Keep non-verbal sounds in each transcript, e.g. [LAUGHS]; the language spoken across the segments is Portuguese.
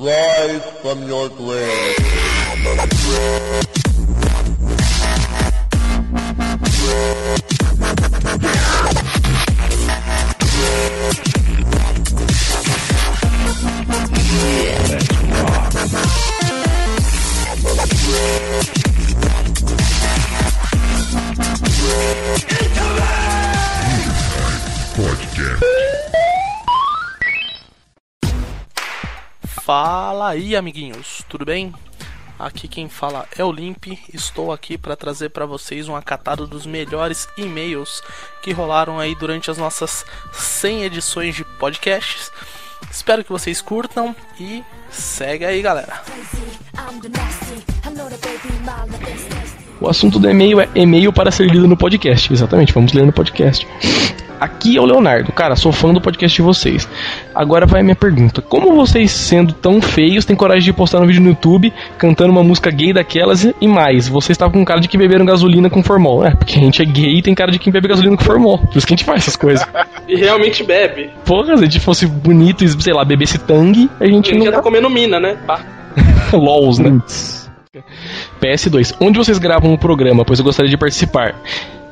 Live from your grave. Fala aí, amiguinhos, tudo bem? Aqui quem fala é o Limp. Estou aqui para trazer para vocês um acatado dos melhores e-mails que rolaram aí durante as nossas 100 edições de podcasts. Espero que vocês curtam e segue aí, galera. O assunto do e-mail é e-mail para ser lido no podcast. Exatamente, vamos ler no podcast. Aqui é o Leonardo. Cara, sou fã do podcast de vocês. Agora vai a minha pergunta. Como vocês, sendo tão feios, têm coragem de postar um vídeo no YouTube cantando uma música gay daquelas e mais? Vocês estavam com cara de que beberam gasolina com formol. É, porque a gente é gay e tem cara de quem bebe gasolina com formol. Por isso que a gente faz essas coisas. [LAUGHS] E realmente bebe. Porra, se a gente fosse bonito e, sei lá, bebesse tangue, a gente Ele não... já tá comendo mina, né? Pá. [LAUGHS] LOLs, né? PS2. Onde vocês gravam o programa? Pois eu gostaria de participar.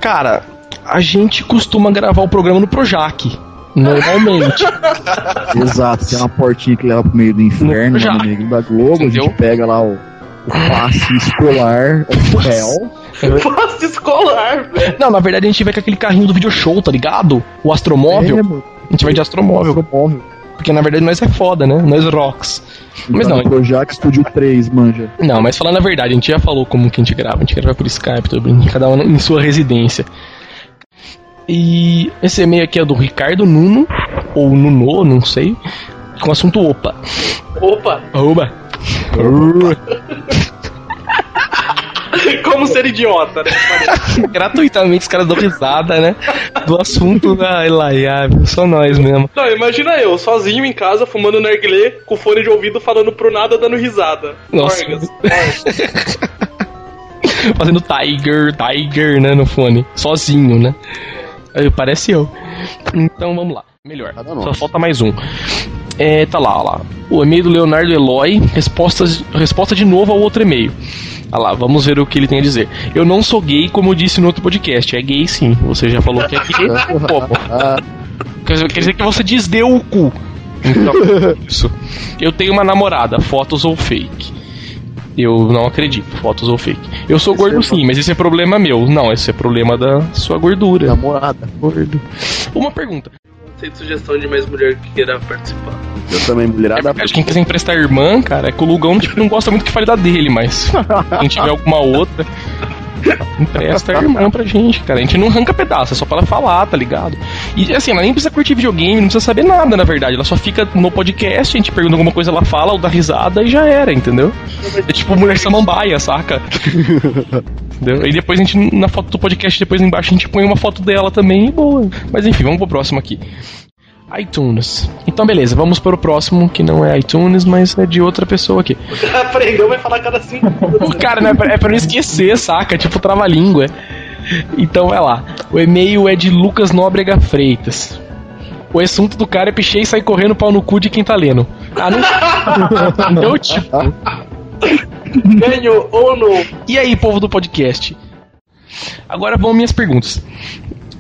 Cara, a gente costuma gravar o programa no Projac. Normalmente. [LAUGHS] Exato, tem uma portinha que leva pro meio do inferno, Já. lá no meio da Globo, a Entendeu? gente pega lá o, o passe escolar, o réu. [LAUGHS] Passe escolar, velho. Não, na verdade a gente vai com aquele carrinho do video show, tá ligado? O Astromóvel. É, mano, A gente vai de Astromóvel. Astromóvel. Porque na verdade nós é foda, né? Nós rocks. Mas Tá não, no Projac Studio 3, manja. não, mas falando a verdade, a gente já falou como que a gente grava. A gente grava por Skype, tudo bem, cada um em sua residência. E esse e-mail aqui é do Ricardo Nuno, ou Nuno, não sei, com assunto OPA. Opa, Oba! [LAUGHS] como ser idiota, né? [LAUGHS] Gratuitamente os caras dão risada, né? Do assunto da Elaiável, só nós mesmo. Não, imagina eu, sozinho em casa, fumando narguilé, com fone de ouvido, falando pro nada, dando risada. Nossa. Orgas. [LAUGHS] Fazendo Tiger, Tiger, né, no fone. Sozinho, né? Parece eu. Então vamos lá. Melhor. Só falta mais um. É, tá lá, ó lá. O e-mail do Leonardo Eloy. Respostas, resposta de novo ao outro e-mail. Olha lá, vamos ver o que ele tem a dizer. Eu não sou gay, como eu disse no outro podcast. É gay sim. Você já falou que é gay. [LAUGHS] Ah, Quer dizer, quer dizer que você desdeu o cu. Então, [LAUGHS] isso. Eu tenho uma namorada, fotos ou fake. Eu não acredito, fotos ou fake. Eu sou Esse gordo é sim, mas esse é problema meu. Não, esse é problema da sua gordura. namorada. Gordo. Uma pergunta. Sem sugestão de mais mulher que queira participar. Eu também, É mulherada. verdade, quem quiser emprestar irmã, cara, é que o Lugão tipo, não gosta muito que fale da dele, mas [LAUGHS] quem tiver alguma outra, empresta a irmã pra gente, cara. A gente não arranca pedaço, é só pra ela falar, tá ligado? E assim, ela nem precisa curtir videogame, não precisa saber nada, na verdade. Ela só fica no podcast, a gente pergunta alguma coisa, ela fala, ou dá risada e já era, entendeu? É tipo mulher samambaia, saca? [LAUGHS] Entendeu? E depois a gente, na foto do podcast, depois embaixo a gente põe uma foto dela também e boa. Mas enfim, vamos pro próximo aqui. iTunes. Então beleza, vamos para o próximo, que não é iTunes, mas é de outra pessoa aqui. Aprendeu, vai falar cada cinco O cara, né, é pra não esquecer, saca? Tipo trava-língua. Então vai lá. O e-mail é de Lucas Nóbrega Freitas. O assunto do cara é pichei e sair correndo pau no cu de quem tá lendo. Ah, não. [LAUGHS] Meu tipo. Ganho ou não? E aí, povo do podcast? Agora vão minhas perguntas.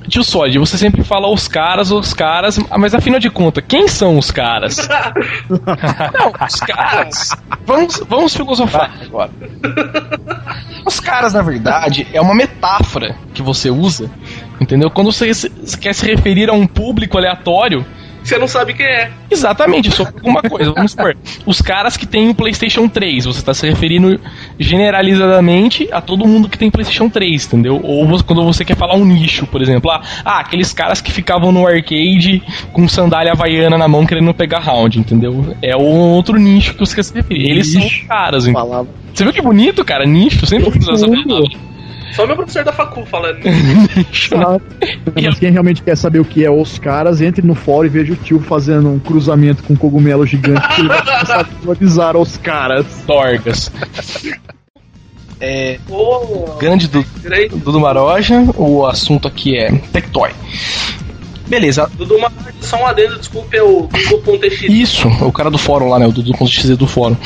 Tio Sod, você sempre fala os caras, os caras, mas afinal de contas, quem são os caras? [LAUGHS] Não, os caras. Vamos, vamos filosofar agora. Os caras, na verdade, é uma metáfora que você usa, entendeu? Quando você quer se referir a um público aleatório, Você não sabe quem é. Exatamente, sobre alguma coisa. Vamos supor, os caras que têm o PlayStation 3, você está se referindo generalizadamente a todo mundo que tem PlayStation 3, entendeu? Ou você- quando você quer falar um nicho, por exemplo, ah, ah, aqueles caras que ficavam no arcade com sandália havaiana na mão querendo pegar round, entendeu? É o outro nicho que você quer se referir. Eles são os caras, entendeu? Você viu que bonito, cara? Nicho, sempre usa essa palavra. Só meu professor da facu falando. [LAUGHS] Mas quem realmente quer saber o que é os caras, entre no fórum e veja o tio fazendo um cruzamento com um cogumelo gigante que ele vai começar a visualizar os caras. Torgas. É, Ô, grande do. Dudu Maroja, o assunto aqui é Tectoy. Beleza, Dudu Marques, só um adendo, desculpe, é o Dudu.tx. Isso, o cara do fórum lá, né? O Dudu.xz do fórum.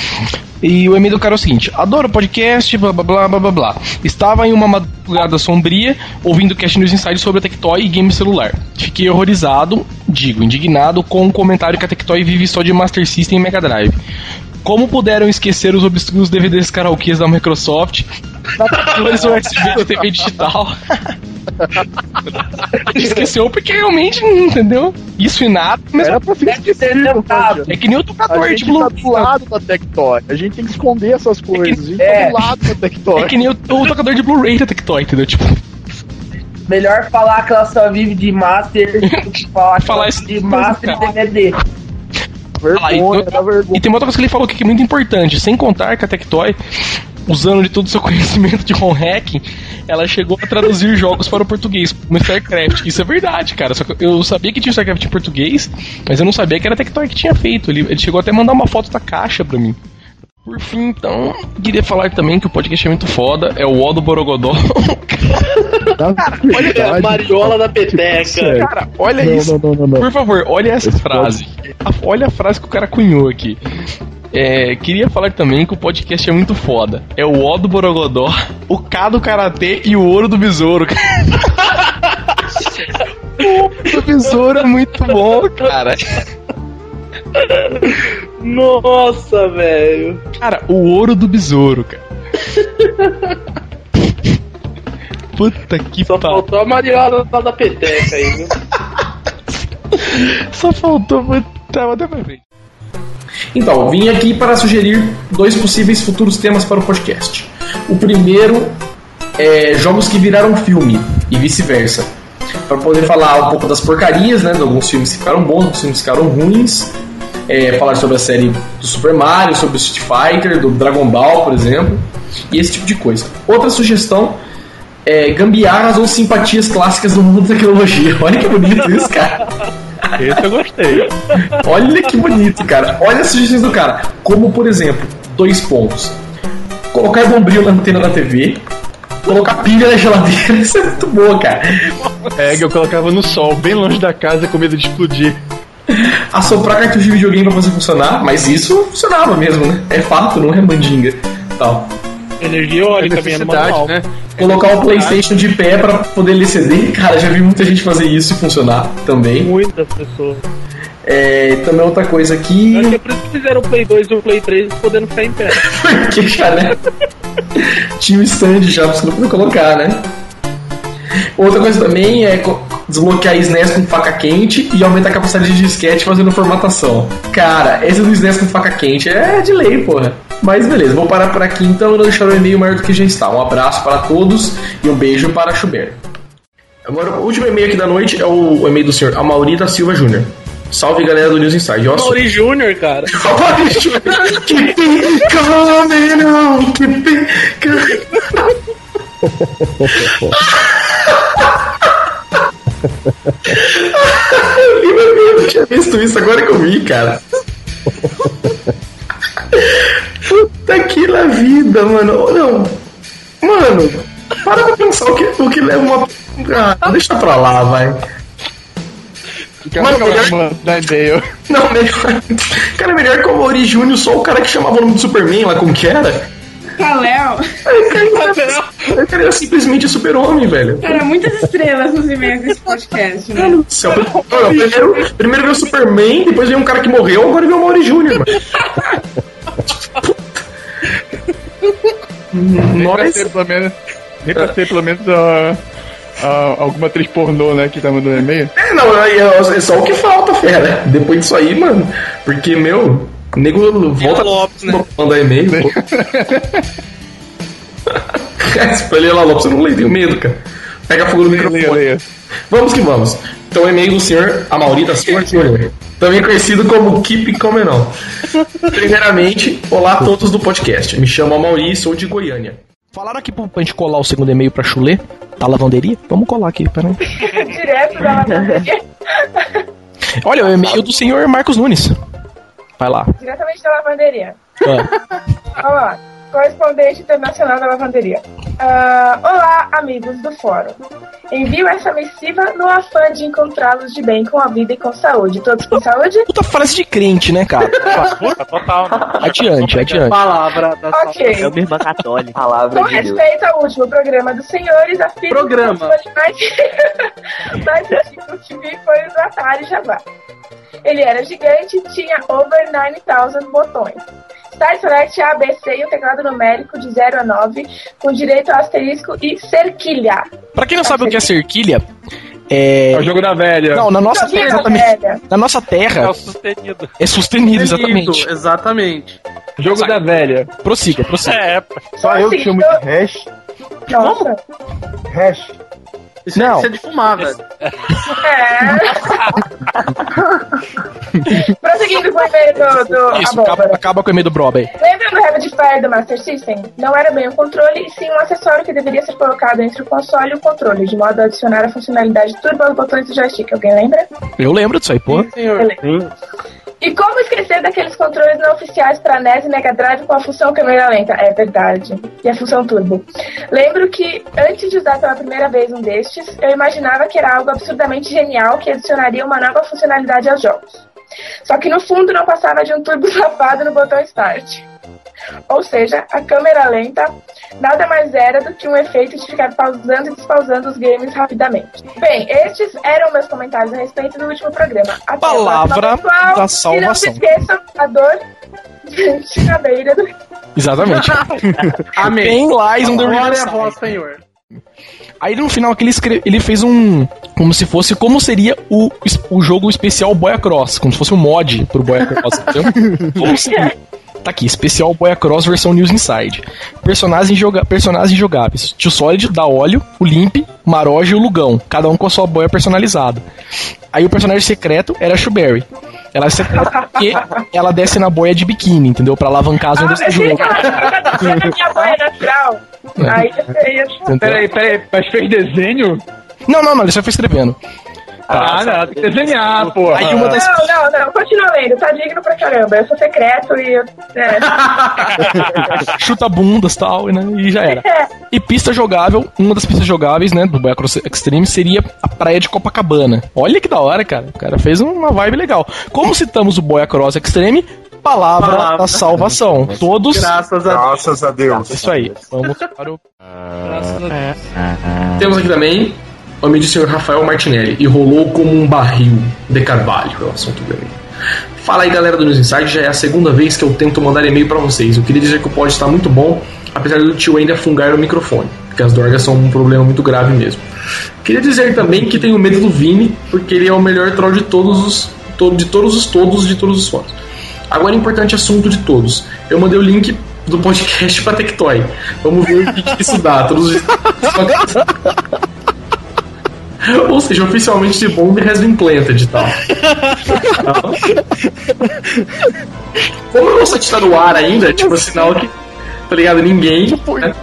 E o e-mail do cara é o seguinte: Adoro podcast, blá blá blá blá blá blá. Estava em uma madrugada sombria, ouvindo Cast News Inside sobre a Tectoy e game celular. Fiquei horrorizado, digo, indignado, com o comentário que a Tectoy vive só de Master System e Mega Drive. Como puderam esquecer os obscuros DVDs karaokês da Microsoft? Adaptadores USB de TV digital. [LAUGHS] [LAUGHS] Esqueceu porque realmente, entendeu? Isso e nada, mas Era pra ser esquecido, cara. é que nem o tocador de gente Blu tá do lado da Tectoy. A gente tem que esconder essas coisas. A gente É. tá do lado da Tectoy. É que nem o, o tocador de Blu-ray da Tectoy, entendeu? Tipo, Melhor falar que ela só vive de Master do que [LAUGHS] falar que Falar isso vive de Master e cara. DVD. Vergonha, Ah, dá vergonha. E tem uma outra coisa que ele falou aqui que é muito importante, sem contar que a Tectoy, usando de todo o seu [LAUGHS] conhecimento de home hacking, ela chegou a traduzir jogos para o português, como StarCraft. Isso é verdade, cara. Só que eu sabia que tinha StarCraft em português, mas eu não sabia que era a Tectoy que tinha feito. Ele, ele chegou até a mandar uma foto da caixa pra mim. Por fim, então, queria falar também que o podcast é muito foda, é o O do Borogodó. [LAUGHS] Na Olha a mariola da peteca. sério. Cara, olha Não, isso. não, não, não, não. Por favor, olha essa Esse frase. A- olha a frase que o cara cunhou aqui. É, queria falar também que o podcast é muito foda. É o O do Borogodó, o K do Karatê e o Ouro do Besouro. o do Besouro é muito bom, cara. Nossa, velho. Cara, o Ouro do Besouro, cara. Puta que Só pariu. faltou a mariola da peteca aí, viu? Só faltou. Puta, até pra frente. Então, vim aqui para sugerir dois possíveis futuros temas para o podcast. O primeiro é jogos que viraram filme e vice-versa. Para poder falar um pouco das porcarias, né? De alguns filmes que ficaram bons, alguns filmes que ficaram ruins. É, falar sobre a série do Super Mario, sobre o Street Fighter, do Dragon Ball, por exemplo. E esse tipo de coisa. Outra sugestão é gambiarras ou simpatias clássicas do mundo da tecnologia. [LAUGHS] Olha que bonito isso, cara. Esse eu gostei. Olha que bonito, cara. Olha as sugestões do cara. Como, por exemplo, dois pontos. Colocar bombril na antena da TV. Colocar pilha na geladeira. [LAUGHS] Isso é muito boa, cara. É que eu colocava no sol, bem longe da casa, com medo de explodir. Assoprar cartucho de videogame pra fazer funcionar. Mas isso funcionava mesmo, né? É fato, não é mandinga. Tal. Energia eólica no manual. né? Colocar o PlayStation de pé pra poder ler CD. Cara, já vi muita gente fazer isso e funcionar também. Muitas pessoas. É, também outra coisa aqui. Acho que é por isso que fizeram o Play 2 e o Play 3 podendo ficar em pé. [LAUGHS] Porque já, né? Tinha o stand já pra você não poder colocar, né? Outra coisa também é desbloquear SNES com faca quente e aumentar a capacidade de disquete fazendo formatação. Cara, esse do SNES com faca quente é de lei, porra. Mas beleza, vou parar por aqui então e não deixar o e-mail maior do que já está. Um abraço para todos e um beijo para Schubert. Agora, o último e-mail aqui da noite é o e-mail do senhor Amauri da Silva Júnior. Salve galera do News Inside. Ó, Mauri Júnior, cara. [LAUGHS] que pica, não, que pica. [LAUGHS] Eu não tinha visto isso agora que eu vi, cara. Puta que la vida, mano. Não. Mano, para pra pensar o que, o que leva uma. Ah, deixa pra lá, vai. Mano, melhor- Da e-mail. Não, melhor. Cara, melhor que o Mauri Júnior, só o cara que chamava o nome do Superman lá, como que era? Kaléo. O cara era simplesmente super-homem, velho. Cara, muitas estrelas nos e-mails desse podcast, né? Mano do céu. Primeiro, primeiro veio o Superman, depois veio um cara que morreu, agora veio o Mauri Júnior, mano. Nem pra Nós. ser, pelo menos, nem pra ser pelo menos a, alguma atriz pornô, né, que tá mandando e-mail. É, não, é é só o que falta, fera. Depois disso aí, mano. Porque, meu, o nego volta Lopes, né? mandar e-mail. Se [LAUGHS] ele lá, Lopes, eu não leio, tenho medo, cara. Pega fogo no Leia, microfone. leia. Vamos que vamos. Então, e-mail do senhor Amauri da Silva Júnior, também conhecido como Keep Comenon. Primeiramente, olá a todos do podcast. Me chamo Amauri e sou de Goiânia. Falaram aqui pra gente colar o segundo e-mail pra chulé, da lavanderia? Vamos colar aqui, peraí. [LAUGHS] Direto da lavanderia. Olha, o e-mail do senhor Marcos Nunes. Vai lá. Diretamente da lavanderia. Ah, Olha lá. Correspondente internacional da lavanderia. Ah, olá, amigos do fórum. Envio essa missiva no afã de encontrá-los de bem com a vida e com saúde. Todos com saúde? Puta frase de crente, né, cara? Total, né? Adiante, adiante. Palavra da Ok. É uma irmã católica. Palavra Com de Deus. respeito ao último programa dos senhores, Programa. que o console mais, antigo que vi foi o do Atari Jaguar. Ele era gigante e tinha over 9,000 botões. Start Select A, B, C e um teclado numérico de 0 a 9, com direito a asterisco e cerquilha. Pra quem não sabe o que é cerquilha, é. É o jogo da velha. Não, na nossa terra, exatamente. velha. Na nossa É terra o sustenido. é sustenido, exatamente. Exatamente. Jogo da velha. Prossiga, prossiga. É, Só eu que chamo de hash. Nossa. Hash. Isso, Não. É, é de fumar, velho. É. [LAUGHS] [LAUGHS] [LAUGHS] Prosseguindo com o e-mail do, do Isso, Abóbora. acaba, acaba com o e-mail do Brob aí. Lembra do Fire do Master System? Não era bem um controle, e sim um acessório que deveria ser colocado entre o console e o controle, de modo a adicionar a funcionalidade turbo aos botões do joystick. Alguém lembra? Eu lembro disso aí, pô. Senhor. E como esquecer daqueles controles não oficiais para NES e Mega Drive com a função câmera lenta? É verdade. E a função turbo. Lembro que, antes de usar pela primeira vez um destes, eu imaginava que era algo absurdamente genial que adicionaria uma nova funcionalidade aos jogos. Só que no fundo não passava de um turbo [LAUGHS] safado no botão Start. Ou seja, a câmera lenta nada mais era do que um efeito de ficar pausando e despausando os games rapidamente. Bem, estes eram meus comentários a respeito do último programa. Até a Palavra próxima, pessoal. da E não se salvação. esqueçam a dor de [LAUGHS] na beira do Exatamente. [LAUGHS] Amém. Tem Lies on the Glória a vós, Senhor. Aí no final que ele, ele fez um. Como se fosse. Como seria o, o jogo especial Boia Cross. Como se fosse um mod pro Boia Cross? [LAUGHS] Como seria? Tá aqui, especial Boia Cross versão News Inside. Personagens, joga... Personagens jogáveis. Tio Solid, da óleo, o Limp, Maroja e o Lugão. Cada um com a sua boia personalizada. Aí o personagem secreto era a Shuberry. Ela é secreta porque ela desce na boia de biquíni, entendeu? Pra alavancar as Ah, ondas do eu jogo. a minha boia natural. Aí eu? Peraí, peraí, mas fez desenho? Não, não, não, ele só foi escrevendo. Ah, não, tem que desenhar, pô. Aí uma das. Não, não, não, continua lendo, tá digno pra caramba. Eu sou secreto e eu. É. [LAUGHS] chuta bundas tal, e, né, e já era. E pista jogável, uma das pistas jogáveis, né, do Boia Cross Extreme seria a praia de Copacabana. Olha que da hora, cara. O cara fez uma vibe legal. Como citamos o Boia Cross Extreme, palavra, Palavra. da salvação. [LAUGHS] Todos. Graças a Graças a Deus. Isso aí. Vamos para o. Graças a Deus. Temos aqui também amigo do senhor Rafael Martinelli. E rolou como um barril de carvalho. É o assunto dele. Fala aí, galera do News Inside. Já é a segunda vez que eu tento mandar e-mail pra vocês. Eu queria dizer que o pod está muito bom, apesar do tio ainda fungar o microfone. Porque as dorgas são um problema muito grave mesmo. Queria dizer também que tenho medo do Vini, porque ele é o melhor troll de todos os. de todos os todos de todos os fãs. Agora, importante assunto de todos. Eu mandei o link do podcast pra Tectoy. Vamos ver o que, que isso dá. Todos os... [LAUGHS] [LAUGHS] Ou seja, oficialmente de bomb has been planted e tal. [LAUGHS] Como o site tá no ar ainda, tipo, sinal que, tá ligado? Ninguém. né?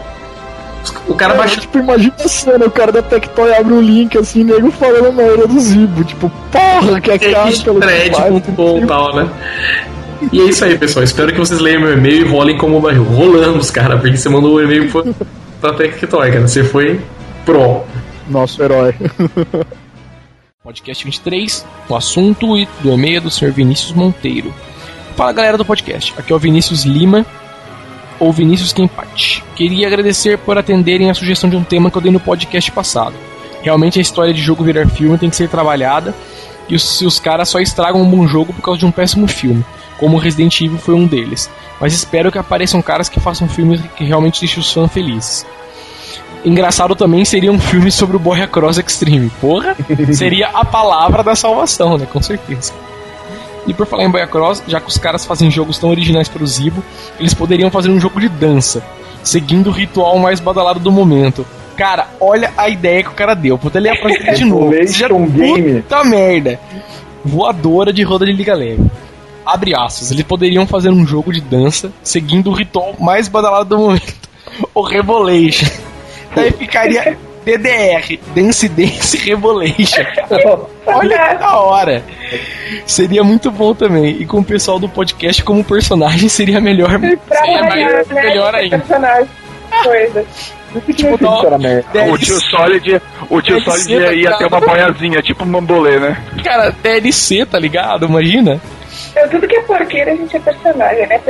O cara baixou. Tipo, imagina a cena, o cara da Tectoy abre um link assim, nego falando na hora do Zibo. Tipo, porra, que é caro pelo thread.com e tal, né? E é isso aí, pessoal. Espero que vocês leiam meu e-mail e rolem como barril. Rolamos, cara, porque você mandou o e-mail pra, pra Tectoy, cara. Você foi pro. Nosso herói. [LAUGHS] Podcast 23, o assunto e do e-mail do Sr. Vinícius Monteiro. Fala galera do podcast, aqui é o Vinícius Lima, ou Vinícius Kempati. Queria agradecer por atenderem a sugestão de um tema que eu dei no podcast passado. Realmente a história de jogo virar filme tem que ser trabalhada, e os, os caras só estragam um bom jogo por causa de um péssimo filme, como Resident Evil foi um deles. Mas espero que apareçam caras que façam filmes que realmente deixem os fãs felizes. Engraçado também seria um filme sobre o Boia Cross Extreme. Porra! [LAUGHS] Seria a palavra da salvação, né? Com certeza. E por falar em Boia Cross, já que os caras fazem jogos tão originais para o Zibo, eles poderiam fazer um jogo de dança, seguindo o ritual mais badalado do momento. Cara, olha a ideia que o cara deu. Puta, ele ia pra de [LAUGHS] novo. Já, game. puta merda. Voadora de roda de liga leve. Abre aspas. Eles poderiam fazer um jogo de dança, seguindo o ritual mais badalado do momento. [LAUGHS] O Revolution. Daí ficaria DDR, Dance Dance Revolution. [LAUGHS] Olha que da hora. Seria muito bom também. E com o pessoal do podcast como personagem seria melhor. Seria variar, melhor, né, melhor ainda. personagem. Coisa. [LAUGHS] Tipo, O tio Solid, o tio Deve Solid ia, ia tá ter uma boiazinha, tipo um bambolê, né? Cara, DLC, tá ligado? Imagina. Então, tudo que é porqueira, a gente é personagem, né? [LAUGHS]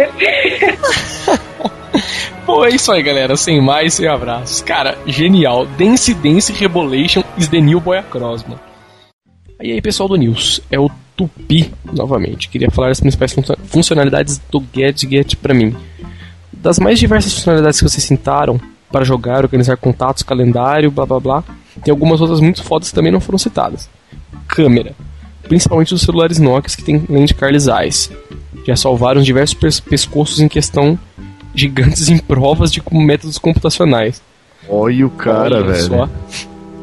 Pô, é isso aí, galera. Sem mais, sem abraços. Cara, genial. Dance Dance Rebolation is the new boy across, mano. E aí, pessoal do News, é o Tupi, novamente. Queria falar as principais funcio- funcionalidades do GetGet pra mim. Das mais diversas funcionalidades que vocês citaram para jogar, organizar contatos, calendário, blá blá blá, tem algumas outras muito fodas que também não foram citadas. Câmera, principalmente dos celulares Nokia que tem lente Carl Zeiss. Já salvaram diversos pes- pescoços em questão gigantes em provas de métodos computacionais. Olha o cara, Olha velho. só.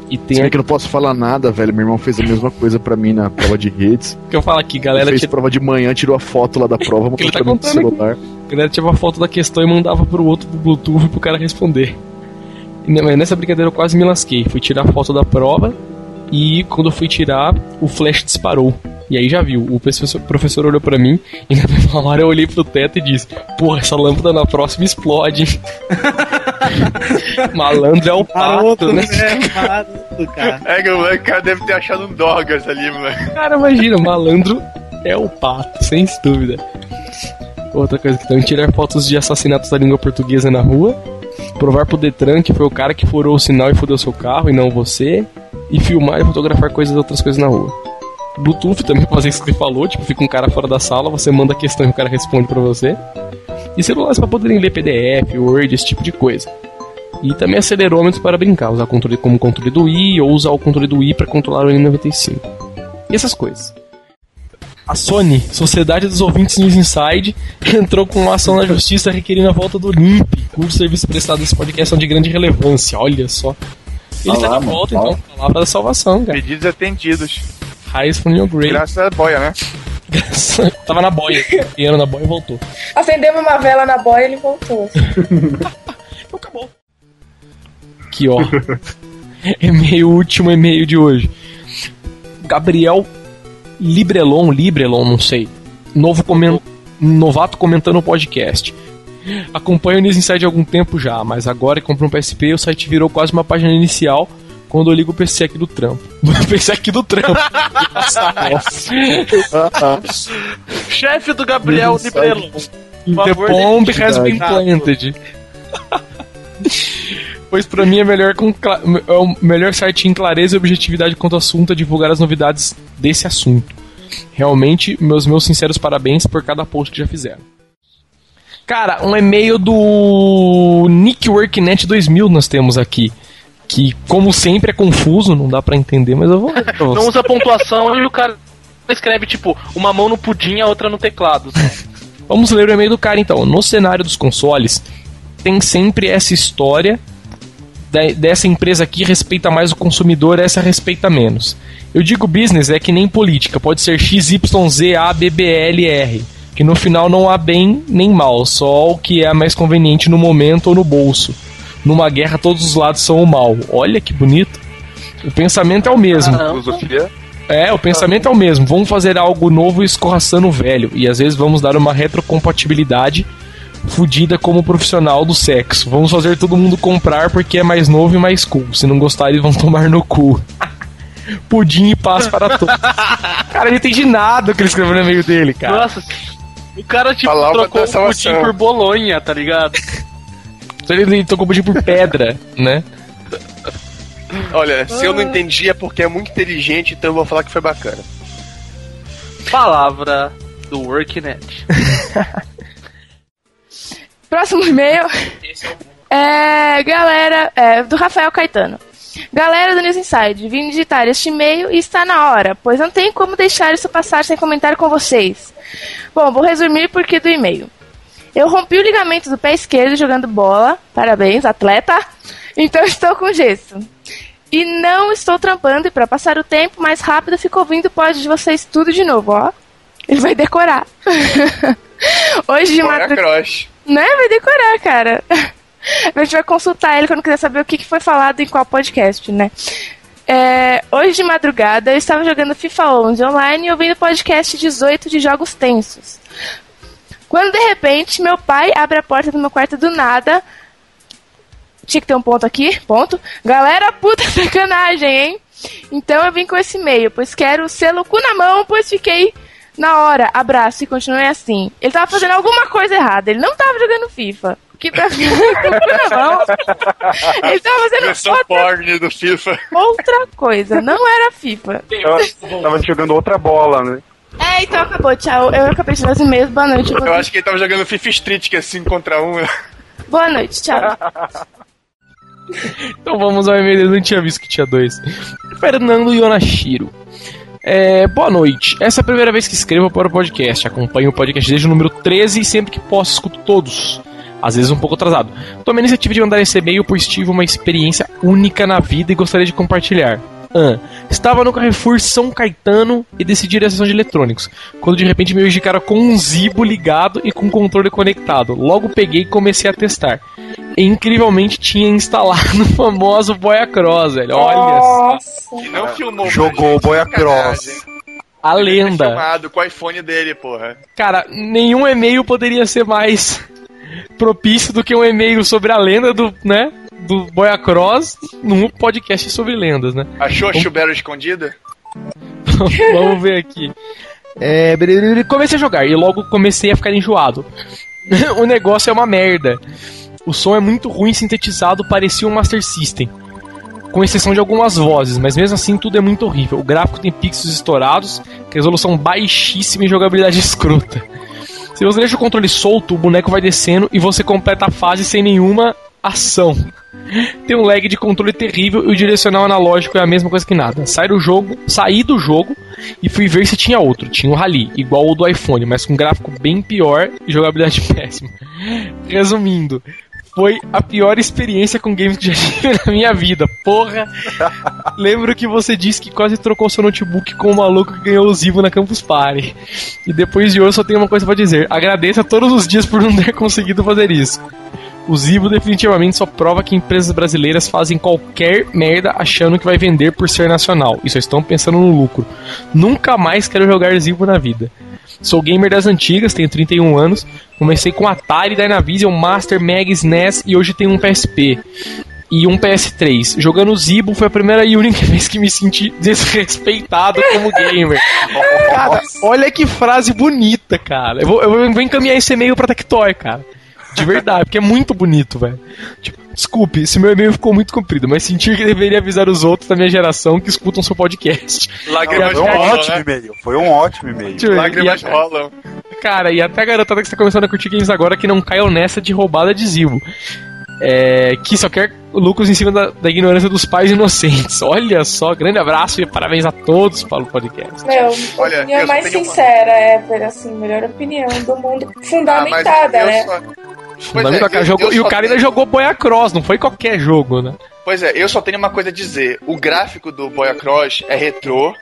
E Se tem bem aqui que eu não posso falar nada, velho. Meu irmão fez a mesma coisa pra mim na prova de redes. que eu falo aqui, Ele galera, fez tira, prova de manhã, tirou a foto lá da [LAUGHS] prova, Ele mostrou tá pra mim aqui. celular. a galera tirava foto da questão e mandava pro outro do Bluetooth pro cara responder. E mas nessa brincadeira eu quase me lasquei. Fui tirar a foto da prova e quando eu fui tirar, o flash disparou. E aí já viu, o professor, professor olhou pra mim e na [LAUGHS] mesma hora eu olhei pro teto e disse: Porra, essa lâmpada na próxima explode. hein?" [LAUGHS] Malandro é o pato, né? É que o moleque cara deve ter achado um Dorgas ali, moleque. Cara, imagina, malandro é o pato, sem dúvida. Outra coisa que também tirar fotos de assassinatos da língua portuguesa na rua, provar pro Detran que foi o cara que furou o sinal e fudeu seu carro e não você, e filmar e fotografar coisas outras coisas na rua. Bluetooth também [LAUGHS] fazer isso que você falou, tipo, fica um cara fora da sala, você manda a questão e o cara responde pra você. E celulares pra poderem ler PDF, Word, esse tipo de coisa. E também acelerômetros para brincar, usar controle como controle do Wii ou usar o controle do Wii para controlar o N95. E essas coisas. A Sony, Sociedade dos Ouvintes News Inside, [LAUGHS] entrou com uma ação na justiça requerindo a volta do LIMP, cujo serviço prestado nesse podcast são de grande relevância. Olha só. Ele Olha está lá, de mano, volta, olha. então, palavra da salvação, cara. Pedidos atendidos. Raiz from your grave. Graças a boia, né? [LAUGHS] Tava na boia, piano na boia e voltou. Acendemos uma vela na boia e ele voltou. [LAUGHS] Aqui, ó. e-mail, último e-mail de hoje. Gabriel Librelon, Librelon, não sei. Novo. Novato comentando o podcast. Acompanho o News Inside há algum tempo já, mas agora que comprei um PSP, o site virou quase uma página inicial quando eu ligo o PC aqui do trampo. [LAUGHS] O PC aqui do trampo. [LAUGHS] Chefe do Gabriel Librelon. The bomb has been planted. [LAUGHS] pois pra mim é melhor com é o melhor site em clareza e objetividade quanto ao assunto a divulgar as novidades desse assunto. Realmente, meus meus sinceros parabéns por cada post que já fizeram. Cara, um e-mail do Nick Worknet 2000 nós temos aqui. Que, como sempre, é confuso, não dá pra entender, mas eu vou [LAUGHS] Não usa pontuação e o cara escreve, tipo, uma mão no pudim, a outra no teclado. Vamos ler o e-mail do cara então. No cenário dos consoles, tem sempre essa história dessa empresa aqui respeita mais o consumidor, essa respeita menos. Eu digo business é que nem política, pode ser XYZABBLR, que no final não há bem nem mal, só o que é mais conveniente no momento ou no bolso. Numa guerra todos os lados são o mal. Olha que bonito. O pensamento é o mesmo. Filosofia. É, o pensamento é o mesmo. Vamos fazer algo novo escorraçando o velho. E às vezes vamos dar uma retrocompatibilidade fudida como profissional do sexo. Vamos fazer todo mundo comprar porque é mais novo e mais cool. Se não gostar, eles vão [LAUGHS] tomar no cu. [LAUGHS] Pudim e paz para todos. [LAUGHS] cara, eu não entendi nada que ele escreveu no e-mail dele, cara. Nossa, o cara, tipo, Palavra trocou da o pudim por bolonha, tá ligado? Então ele tocou pudim por pedra, né? Olha, se eu não entendi é porque é muito inteligente, então eu vou falar que foi bacana. Palavra do Worknet. Próximo e-mail. É, galera, é, do Rafael Caetano. Galera do News Inside, vim digitar este e-mail e está na hora, pois não tem como deixar isso passar sem comentar com vocês. Bom, vou resumir porque do e-mail. Eu rompi o ligamento do pé esquerdo jogando bola, parabéns, atleta, então [LAUGHS] estou com gesso. E não estou trampando e para passar o tempo mais rápido fico ouvindo o pod de vocês tudo de novo, ó. Ele vai decorar. [LAUGHS] Hoje de madrugada. Né? Vai decorar, cara. [LAUGHS] A gente vai consultar ele quando quiser saber o que foi falado em qual podcast, né? É, hoje de madrugada eu estava jogando FIFA 11 online e ouvindo podcast 18 de jogos tensos. Quando de repente meu pai abre a porta do meu quarto do nada. Tinha que ter um ponto aqui, ponto. Galera, puta [LAUGHS] sacanagem, hein? Então eu vim com esse e-mail, pois quero o selo cu na mão, pois fiquei na hora. Abraço e continue assim. Ele tava fazendo alguma coisa errada, ele não tava jogando FIFA. Que pra mim, com o cu na mão. Ele tava fazendo Versão outra, porn do FIFA. outra coisa, não era FIFA. Tava, tava jogando outra bola, né? É, então acabou, tchau. Eu acabei de ler os e-mails, boa noite. Eu acho que ele tava jogando FIFA Street, que é 5 contra 1. Boa noite, tchau. Então vamos ao e-mail, eu não tinha visto que tinha dois. Fernando Yonashiro. É, boa noite. Essa é a primeira vez que escrevo para o podcast. Acompanho o podcast desde o número 13 e sempre que posso escuto todos. Às vezes um pouco atrasado. Tomei a iniciativa de mandar esse e-mail pois tive uma experiência única na vida e gostaria de compartilhar. Ah, estava no Carrefour São Caetano e decidi ir à sessão de eletrônicos. Quando de repente me de cara com um Zibo ligado e com o controle conectado. Logo peguei e comecei a testar. E incrivelmente tinha instalado o famoso Boia Cross, velho. Olha só. E não filmou. Jogou o Boia Cross. A lenda. Filmado com o iPhone dele, porra. Cara, nenhum e-mail poderia ser mais propício do que um e-mail sobre a lenda do, né, do Boia Cross num podcast sobre lendas, né? Achou a Chubero escondida? [LAUGHS] Vamos ver aqui. É, comecei a jogar e logo comecei a ficar enjoado. [LAUGHS] o negócio é uma merda. O som é muito ruim sintetizado, parecia um Master System. Com exceção de algumas vozes, mas mesmo assim tudo é muito horrível. O gráfico tem pixels estourados, resolução baixíssima e jogabilidade [LAUGHS] escrota. Se você deixa o controle solto, o boneco vai descendo e você completa a fase sem nenhuma ação. Tem um lag de controle terrível e o direcional analógico é a mesma coisa que nada. Saí do jogo, saí do jogo e fui ver se tinha outro. Tinha um Rally, igual o do iPhone, mas com gráfico bem pior e jogabilidade [LAUGHS] péssima. Resumindo, foi a pior experiência com games já [LAUGHS] tive na minha vida. Porra! Lembro que você disse que quase trocou seu notebook com o maluco que ganhou o Zivo na Campus Party. E depois de hoje só tenho uma coisa pra dizer. Agradeça todos os dias por não ter [LAUGHS] conseguido fazer isso. O Zibo definitivamente só prova que empresas brasileiras fazem qualquer merda achando que vai vender por ser nacional e só estão pensando no lucro. Nunca mais quero jogar Zibo na vida. Sou gamer das antigas, tenho 31 anos. Comecei com Atari, Dynavision, Master, Mega, SNES e hoje tenho um PSP e um PS3. Jogando Zibo foi a primeira e única [LAUGHS] vez que me senti desrespeitado como gamer. [LAUGHS] cara, olha que frase bonita, cara. Eu vou, eu vou encaminhar esse e-mail pra Tectoy, cara. De verdade, porque é muito bonito, velho. Tipo, desculpe, se meu e-mail ficou muito comprido, mas senti que deveria avisar os outros da minha geração que escutam seu podcast. Lágrimas Foi um rolam, ótimo né? e-mail. Foi um ótimo e-mail. Lágrimas a- rolam. Cara, e até a garotada que está começando a curtir games agora que não caiam nessa de roubada de Zibo. É, que só quer lucros em cima da, da ignorância dos pais inocentes. [LAUGHS] Olha só, grande abraço e parabéns a todos pelo podcast. Meu, Olha, só mais tenho uma- sincera, é, assim, melhor opinião do mundo. Ah, Fundamentada, eu né? só- Pois Fundamental, é, eu- jogou- eu e o cara ainda tenho- jogou Boia Cross, não foi qualquer jogo, né? Pois é, eu só tenho uma coisa a dizer. O gráfico do Boya Cross é retrô,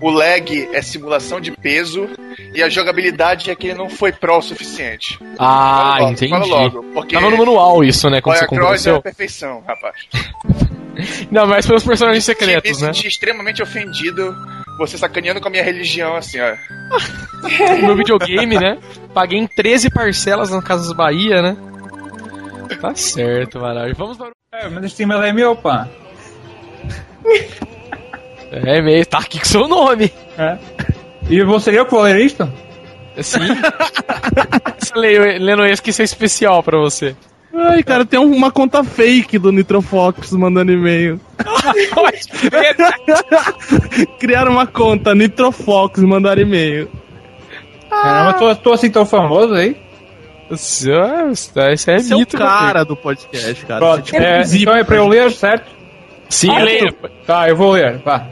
o lag é simulação de peso e a jogabilidade é que ele não foi pro o suficiente. Ah, logo, entendi. fala logo, porque Tava no manual isso, né? Quando Boya você Cross é a perfeição, rapaz. [LAUGHS] Não, mas pelos personagens Me secretos, né? senti extremamente ofendido você sacaneando com a minha religião, assim, ó. [LAUGHS] No videogame, né? Paguei em 13 parcelas na Casas Bahia, né? Tá certo, Maravilha. Vamos para. É, mas esse e-mail é meu, pá. É meio, tá aqui com seu nome. É. E você eu que vou ler isto? Sim. [LAUGHS] Esse le- Lendo esse que isso é especial pra você. Ai, cara, tem uma conta fake do Nitrofox mandando e-mail. [LAUGHS] Criaram uma conta, Nitrofox, mandaram e-mail. Caramba, tô, tô assim tão famoso aí. Isso é, isso é Esse é o mito, cara do podcast, cara. Pronto, é é, então é pra eu ler, certo? Sim, Ah, leia. Tá, eu vou ler, vá.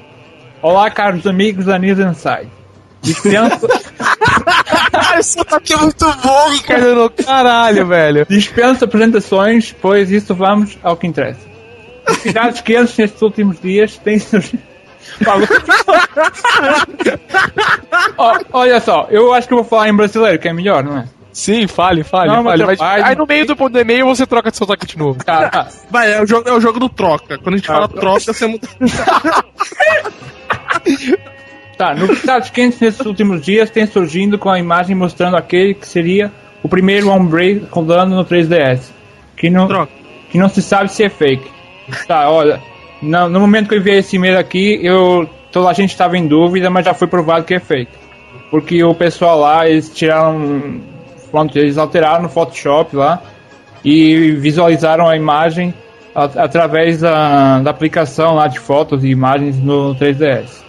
Olá, caros amigos da News Inside. Dispenso, [LAUGHS] Isso aqui é muito bom, Ricardo. no Caralho, velho. dispenso apresentações, pois isso vamos ao que interessa. Cidades quentes nestes últimos dias têm surgido. [LAUGHS] Ó, olha só, eu acho que eu vou falar em brasileiro, que é melhor, não é? Sim, fale, fale, Não, fale. mas Mas, aí no meio do ponto do e-mail você troca de sotaque de novo. Tá, tá. Vai, é o jogo, é o jogo do troca. Quando a gente fala troca, você muda. Tá, novidades quentes nesses últimos dias tem surgindo com a imagem mostrando aquele que seria o primeiro Ombre rodando no 3DS. Que não, que não se sabe se é fake. Tá, olha, no, no momento que eu enviei esse e-mail aqui, eu, toda a gente estava em dúvida, mas já foi provado que é fake. Porque o pessoal lá, eles tiraram. Pronto, eles alteraram no Photoshop lá e visualizaram a imagem a- através da, da aplicação lá de fotos e imagens no 3DS.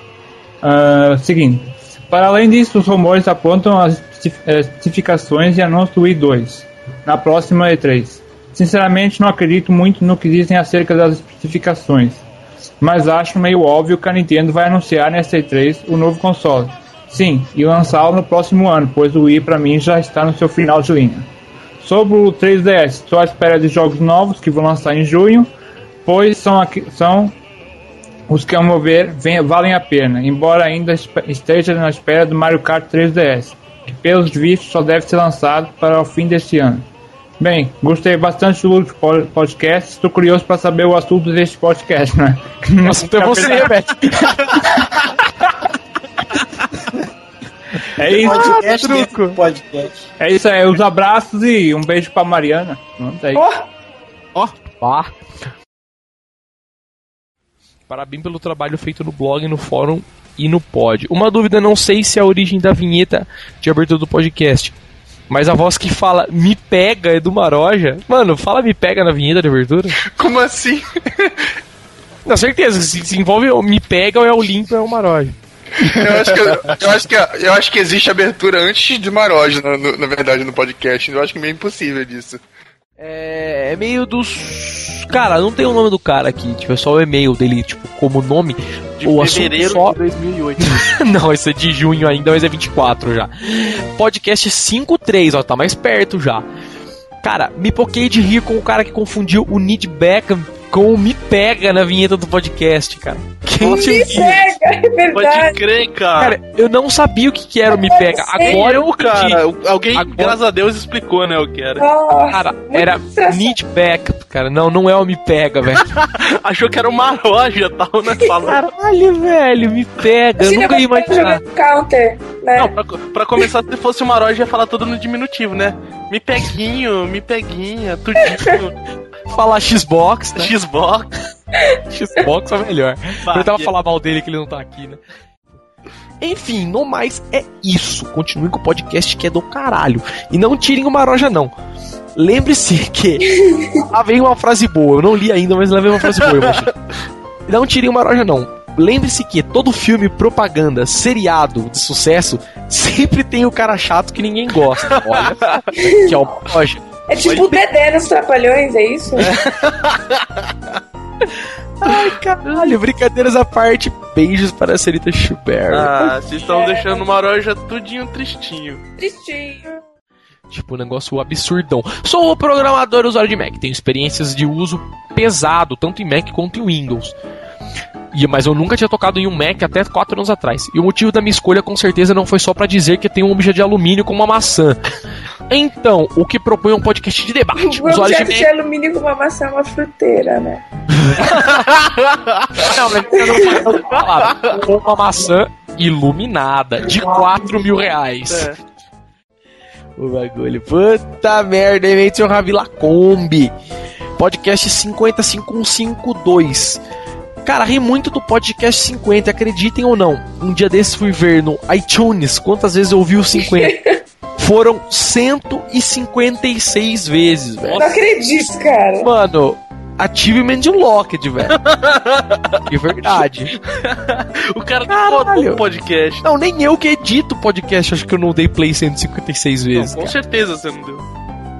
Ah, seguinte, para além disso, os rumores apontam as eh, especificações e anúncio do Wii 2 na próxima E3. Sinceramente, não acredito muito no que dizem acerca das especificações, mas acho meio óbvio que a Nintendo vai anunciar nesta E3 o novo console. Sim, e lançá-lo no próximo ano, pois o Wii para mim já está no seu final de linha. Sobre o 3DS, estou à espera de jogos novos que vão lançar em junho, pois são, aqui- são os que, ao meu ver, vem- valem a pena, embora ainda esteja na espera do Mario Kart 3DS, que pelos vistos só deve ser lançado para o fim deste ano. Bem, gostei bastante do podcast, estou curioso para saber o assunto deste podcast, né? O assunto é você, Beto. [LAUGHS] É isso. Podcast do podcast. É isso aí, os abraços e um beijo pra Mariana. Pronto, isso. Ó, pá. Parabéns pelo trabalho feito no blog, no fórum e no pod. Uma dúvida, não sei se é a origem da vinheta de abertura do podcast. Mas a voz que fala me pega é do Maroja. Mano, fala me pega na vinheta de abertura? Como assim? [LAUGHS] Na certeza, se, se envolve me pega ou é o limpo é o Maroja. Eu acho que, eu acho que, eu acho que existe abertura antes de Maroja, na, na verdade, no podcast. Eu acho que é meio impossível disso. É, é meio dos. Cara, não tem o nome do cara aqui, tipo, é só o e-mail dele, tipo, como nome. De o assunto fevereiro só. de 2008. [LAUGHS] não, esse é de junho ainda, mas é 24 já. Podcast 53, ó, tá mais perto já. Cara, me poquei de rir com o cara que confundiu o Need Beckham com o Me Pega na vinheta do podcast, cara. Quem Me Pega, é verdade. Pode crer, cara. Cara, eu não sabia o que, que era o Me Pega. Agora eu, cara. Alguém, Agora- graças a Deus, explicou, né, o que era. Cara, era Need Backup, cara. Não, não é o Me Pega, velho. [LAUGHS] Achou que era uma loja e tal, né? Falou. Caralho, velho, me pega. Eu nunca ia imaginar. counter, né? Não, pra, pra começar, se fosse uma loja, ia falar tudo no diminutivo, né? Me peguinho, me peguinha, tudinho. [LAUGHS] Falar Xbox, né? Xbox. [LAUGHS] Xbox é melhor. Eu tava que- falar mal dele que ele não tá aqui, né? Enfim, no mais é isso. Continuem com o podcast que é do caralho. E não tirem uma roja, não. Lembre-se que. [LAUGHS] Lá vem uma frase boa. Eu não li ainda, mas lá vem uma frase boa. [LAUGHS] Não tirem uma roja, não. Lembre-se que todo filme, propaganda, seriado de sucesso sempre tem o cara chato que ninguém gosta. Olha, que é o Roja. É tipo o Dedé nos Trapalhões, é isso? [LAUGHS] Ai, caralho, brincadeiras à parte. Beijos para a senhorita Schubert. Ah, vocês estão deixando uma loja tudinho tristinho. Tristinho. Tipo, um negócio absurdão. Sou o programador usuário de Mac. Tenho experiências de uso pesado, tanto em Mac quanto em Windows. E, mas eu nunca tinha tocado em um Mac até 4 anos atrás. E o motivo da minha escolha com certeza não foi só pra dizer que tem um objeto de alumínio com uma maçã. [LAUGHS] Então, o que propõe é um podcast de debate. O Usuários objeto de de Mac. alumínio com uma maçã é uma fruteira, né? [LAUGHS] Não, mas eu não. Com uma maçã iluminada de 4 mil reais. O bagulho. Puta merda, hein, Mention Ravila Kombi. Podcast 50152. Cara, ri muito do podcast 50, acreditem ou não. Um dia desses fui ver no iTunes quantas vezes eu ouvi o 50. [LAUGHS] Foram 156 vezes, velho. Não acredito, cara. Mano, achievement de Locked, velho. De verdade. [LAUGHS] O cara Caralho. o podcast. Não, nem eu que edito o podcast, acho que eu não dei play 156 vezes. Com cara. certeza você não deu.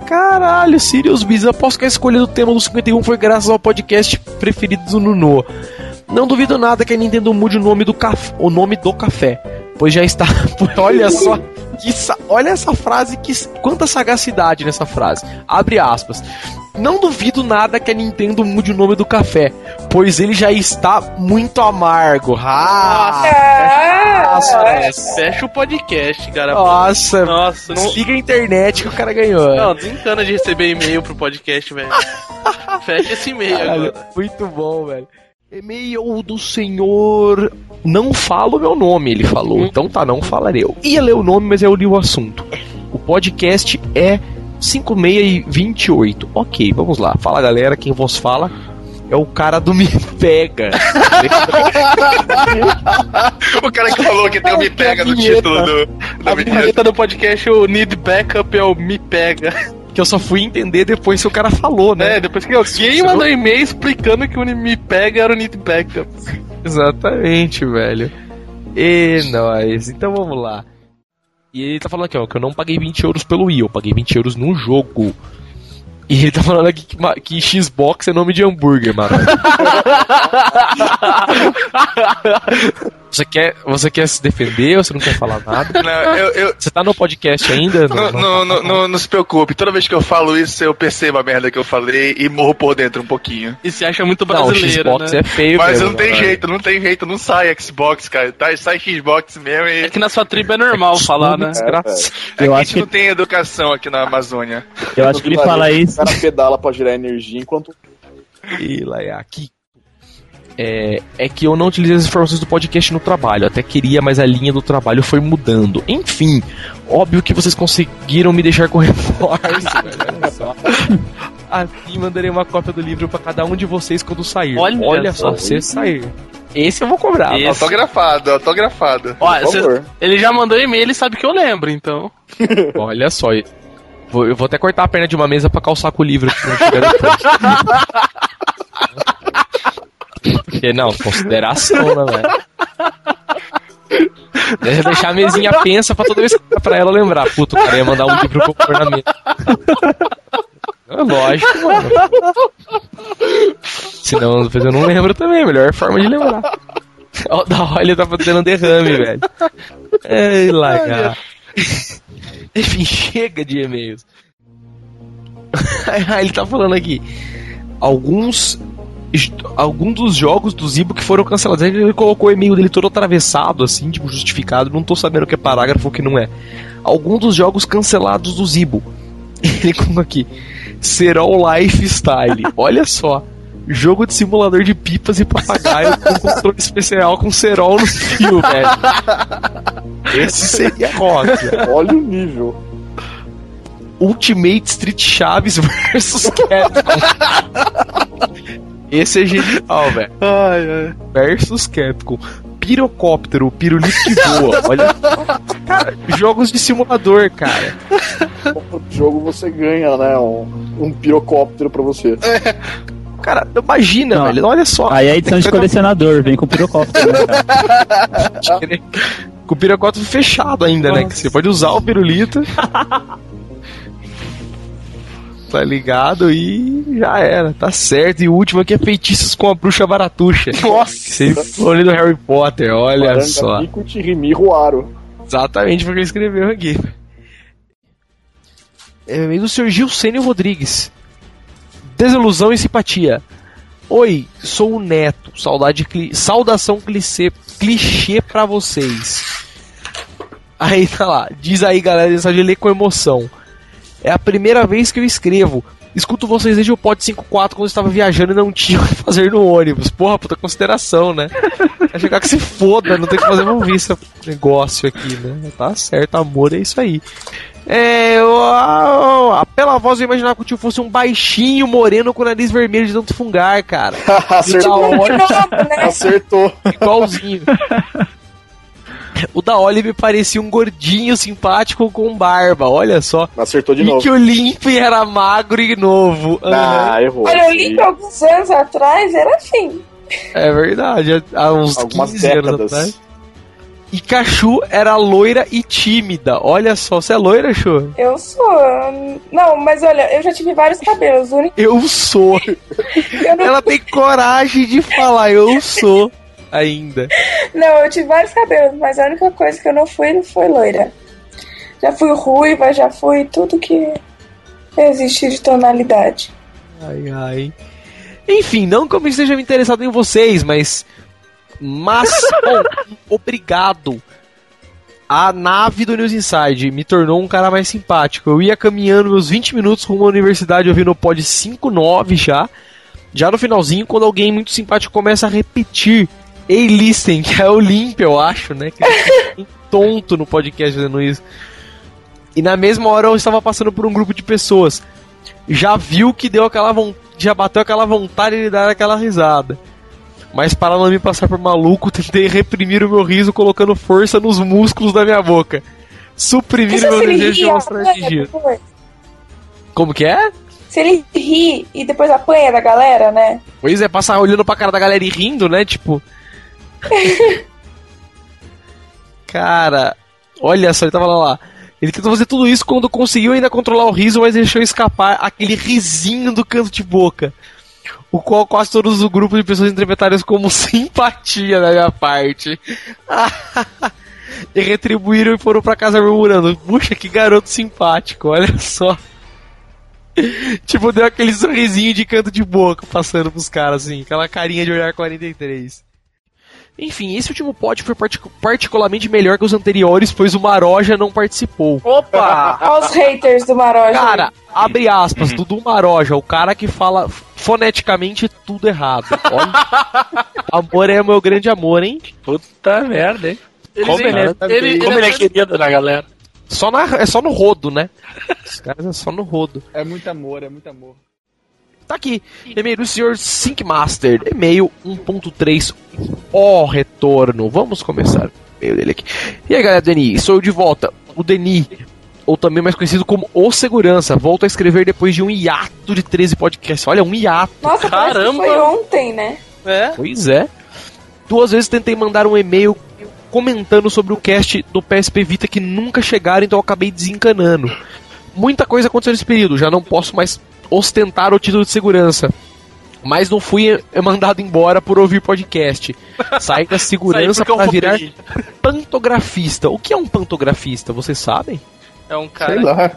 Caralho, Sirius Biz, aposto que a escolha do tema do 51 foi graças ao podcast preferido do Nuno. Não duvido nada que a Nintendo mude o nome do café, o nome do café, pois já está. [LAUGHS] Olha só, sa- olha essa frase que quanta sagacidade nessa frase. Abre aspas. Não duvido nada que a Nintendo mude o nome do café, pois ele já está muito amargo. Ah, Ah, fácil. É, fecha o podcast, cara. Nossa, Nossa, não, Liga a internet que o cara ganhou. não desencana de receber e-mail pro podcast, velho. [LAUGHS] Fecha esse e-mail Caralho, agora. muito bom, velho. E-mail do senhor. Não fala o meu nome, ele falou. Então tá, não falarei. Eu ia ler o nome, mas eu li o assunto. O podcast é 5628. Ok, vamos lá. Fala galera, quem vos fala é o cara do Me Pega. [LAUGHS] o cara que falou que tem o Me Pega no título do, A vinheta do podcast, o Need Backup é o Me Pega. [LAUGHS] que eu só fui entender depois que o cara falou, né? É, depois que alguém mandou e-mail explicando que o Me Pega era o Need Backup. Exatamente, velho. E nós. Então vamos lá. E ele tá falando aqui, ó, que eu não paguei 20 euros pelo Wii, eu paguei 20 euros no jogo. E ele tá falando aqui que, que Xbox é nome de hambúrguer, mano. [LAUGHS] você, quer, você quer se defender ou você não quer falar nada? Não, eu, eu- Você tá no podcast ainda? Não, não, não, não- não se preocupe, toda vez que eu falo isso, eu percebo a merda que eu falei e morro por dentro um pouquinho. E se acha muito Não, o brasileiro, Xbox né? é feio Mas mesmo, não tem cara. jeito, não tem jeito, não sai Xbox, cara. Tá, sai Xbox mesmo e. É que na sua tribo é normal falar, né? Desgraça. É Eu que a acho gente que- não tem educação aqui na Amazônia. Eu acho que ele fala isso. O cara pedala pra gerar energia enquanto. E lá é aqui. É, é que eu não utilizei as informações do podcast no trabalho. Até queria, mas a linha do trabalho foi mudando. Enfim, óbvio que vocês conseguiram me deixar com [LAUGHS] reforço, velho. Olha só. Aqui mandarei uma cópia do livro pra cada um de vocês quando sair. Olha só, só. se sair. Esse eu vou cobrar. Esse- Autografado, autografado. Por cê- ele já mandou e-mail, ele sabe que eu lembro, então. [LAUGHS] Olha só. Vou- eu vou até cortar a perna de uma mesa pra calçar com o livro. [LAUGHS] Porque, não, consideração, né, velho? Deixa deixar a mesinha pensa pra toda vez que pra ela lembrar. Puta, o cara ia mandar um livro na mesa. É lógico, mano. Senão depois eu não lembro também, melhor forma de lembrar. Ó, da olha tá fazendo derrame, velho. Ei, lagar. Enfim, chega de e-mails. Aí [LAUGHS] ele tá falando aqui. Alguns. Alguns dos jogos do Zibo que foram cancelados. Ele colocou o e-mail dele todo atravessado, assim, tipo, justificado. Não tô sabendo o que é parágrafo ou o que não é. Alguns dos jogos cancelados do Zibo. [LAUGHS] Ele colocou aqui. Serol Lifestyle. [LAUGHS] Olha só. Jogo de simulador de pipas e papagaio com [LAUGHS] controle especial com cerol no fio, velho. Esse seria rock. Olha o nível. Ultimate Street Chaves versus Capcom. Esse é genial, velho. [LAUGHS] Versus Capcom. Pirocóptero, pirulito que voa. Olha. Cara, jogos de simulador, cara. No jogo você ganha, né? Um, um pirocóptero pra você. Cara, imagina, Não. velho. Olha só. Aí é edição de colecionador, vem com pirocóptero, né, cara? [LAUGHS] Com o pirocóptero fechado ainda, né? Que você pode usar o pirulito. Tá ligado? E já era, tá certo. E o último aqui é feitiços com a bruxa baratuxa. Nossa! Falou do Harry Potter, olha Baranga, só. Pico, Tirimi, Ruaro. Exatamente porque ele escreveu aqui. É meio do Sr. Gilcênio Rodrigues. Desilusão e simpatia. Oi, sou o Neto. Saudade, cli- saudação clichê, clichê pra vocês. Aí tá lá. Diz aí, galera, só de ler com emoção. É a primeira vez que eu escrevo. Escuto vocês desde o Pod 54 quando eu estava viajando e não tinha o que fazer no ônibus. Porra, puta consideração, né? Vai chegar que se foda, não tem o que fazer, vamos ver esse negócio aqui, né? Tá certo, amor, é isso aí. É, eu, ah, pela voz eu imaginava que o tio fosse um baixinho moreno com o nariz vermelho de tanto fungar, cara. [LAUGHS] Acertou. Da Olive- Acertou. Igualzinho. [LAUGHS] O da Olive parecia um gordinho simpático com barba, olha só. Acertou de e novo. que o Limp era magro e novo. Ah, Aham. errou. Olha, eu li alguns anos atrás, era assim. É verdade, há uns Algumas 15 anos décadas. atrás. E Cachu era loira e tímida. Olha só, você é loira, Chu? Eu sou. Não, mas olha, eu já tive vários cabelos. O único Eu sou. [LAUGHS] eu não... Ela tem coragem de falar, eu sou. Ainda. não, eu tive vários cabelos, mas a única coisa que eu não fui foi loira. Já fui ruiva, já fui tudo que existe de tonalidade. Ai, ai. Enfim, não que eu esteja me interessado em vocês, mas. Mas, [LAUGHS] bom, obrigado A nave do News Inside me tornou um cara mais simpático. Eu ia caminhando meus 20 minutos rumo à universidade ouvindo o pod 59 já. Já no finalzinho, quando alguém muito simpático começa a repetir Ei, listen, que é o Limp, eu acho, né? Que fica [LAUGHS] tonto no podcast fazendo isso. E na mesma hora eu estava passando por um grupo de pessoas. Já viu que deu aquela von- já bateu aquela vontade de dar aquela risada. Mas para não me passar por maluco, [LAUGHS] tentei reprimir o meu riso colocando força nos músculos da minha boca. Suprimir o meu desejo de mostrar energia. depois. Como que é? Se ele ri e depois apanha da galera, né? Pois é, passar olhando pra cara da galera e rindo, né? Tipo. [LAUGHS] cara, olha só, ele tava lá, lá. Ele tentou fazer tudo isso quando conseguiu ainda controlar o riso, mas deixou escapar aquele risinho do canto de boca. O qual quase todos o grupo de pessoas interpretaram como [LAUGHS] simpatia da minha parte. [LAUGHS] e retribuíram e foram pra casa murmurando: Puxa, que garoto simpático, olha só. tipo, deu aquele sorrisinho de canto de boca passando pros caras, assim, aquela carinha de olhar 43. Enfim, esse último pod foi partic- particularmente melhor que os anteriores, pois o Maroja não participou. Opa! [LAUGHS] Olha os haters do Maroja. Cara, abre aspas, Dudu Maroja, o cara que fala foneticamente tudo errado. Olha, [LAUGHS] amor é meu grande amor, hein? Puta merda, hein? Ele como vem- ele, é, ele- como ele ele é é- querido na galera. Só na, é só no rodo, né? [LAUGHS] Os caras é só no rodo. É muito amor, é muito amor. Tá aqui. E-mail do senhor Syncmaster. E-mail 1.3. Ó, retorno. Vamos começar o e-mail dele aqui. E aí, galera, Deni, sou eu de volta. O Deni, ou também mais conhecido como O Segurança, volto a escrever depois de um hiato de 13 podcasts. Olha, um hiato. Nossa, que foi ontem, né? É? Pois é. Duas vezes tentei mandar um e-mail comentando sobre o cast do PSP Vita que nunca chegaram, então eu acabei desencanando. Muita coisa aconteceu nesse período, já não posso mais ostentar o título de segurança. Mas não fui [LAUGHS] mandado embora por ouvir podcast. Saí da [LAUGHS] segurança para virar pantografista. O que é um pantografista? Vocês sabem? É um cara. Sei lá.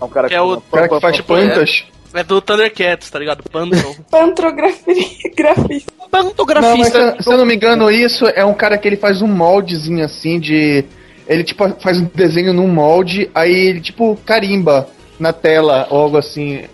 É um cara que é o cara que faz pantas. É, é do Thundercats, tá ligado? Panto. [LAUGHS] Pantografista. Não, mas se, eu- se eu não me engano, isso é um cara que ele faz um moldezinho assim de. Ele tipo faz um desenho num molde, aí ele tipo carimba na tela ou algo assim.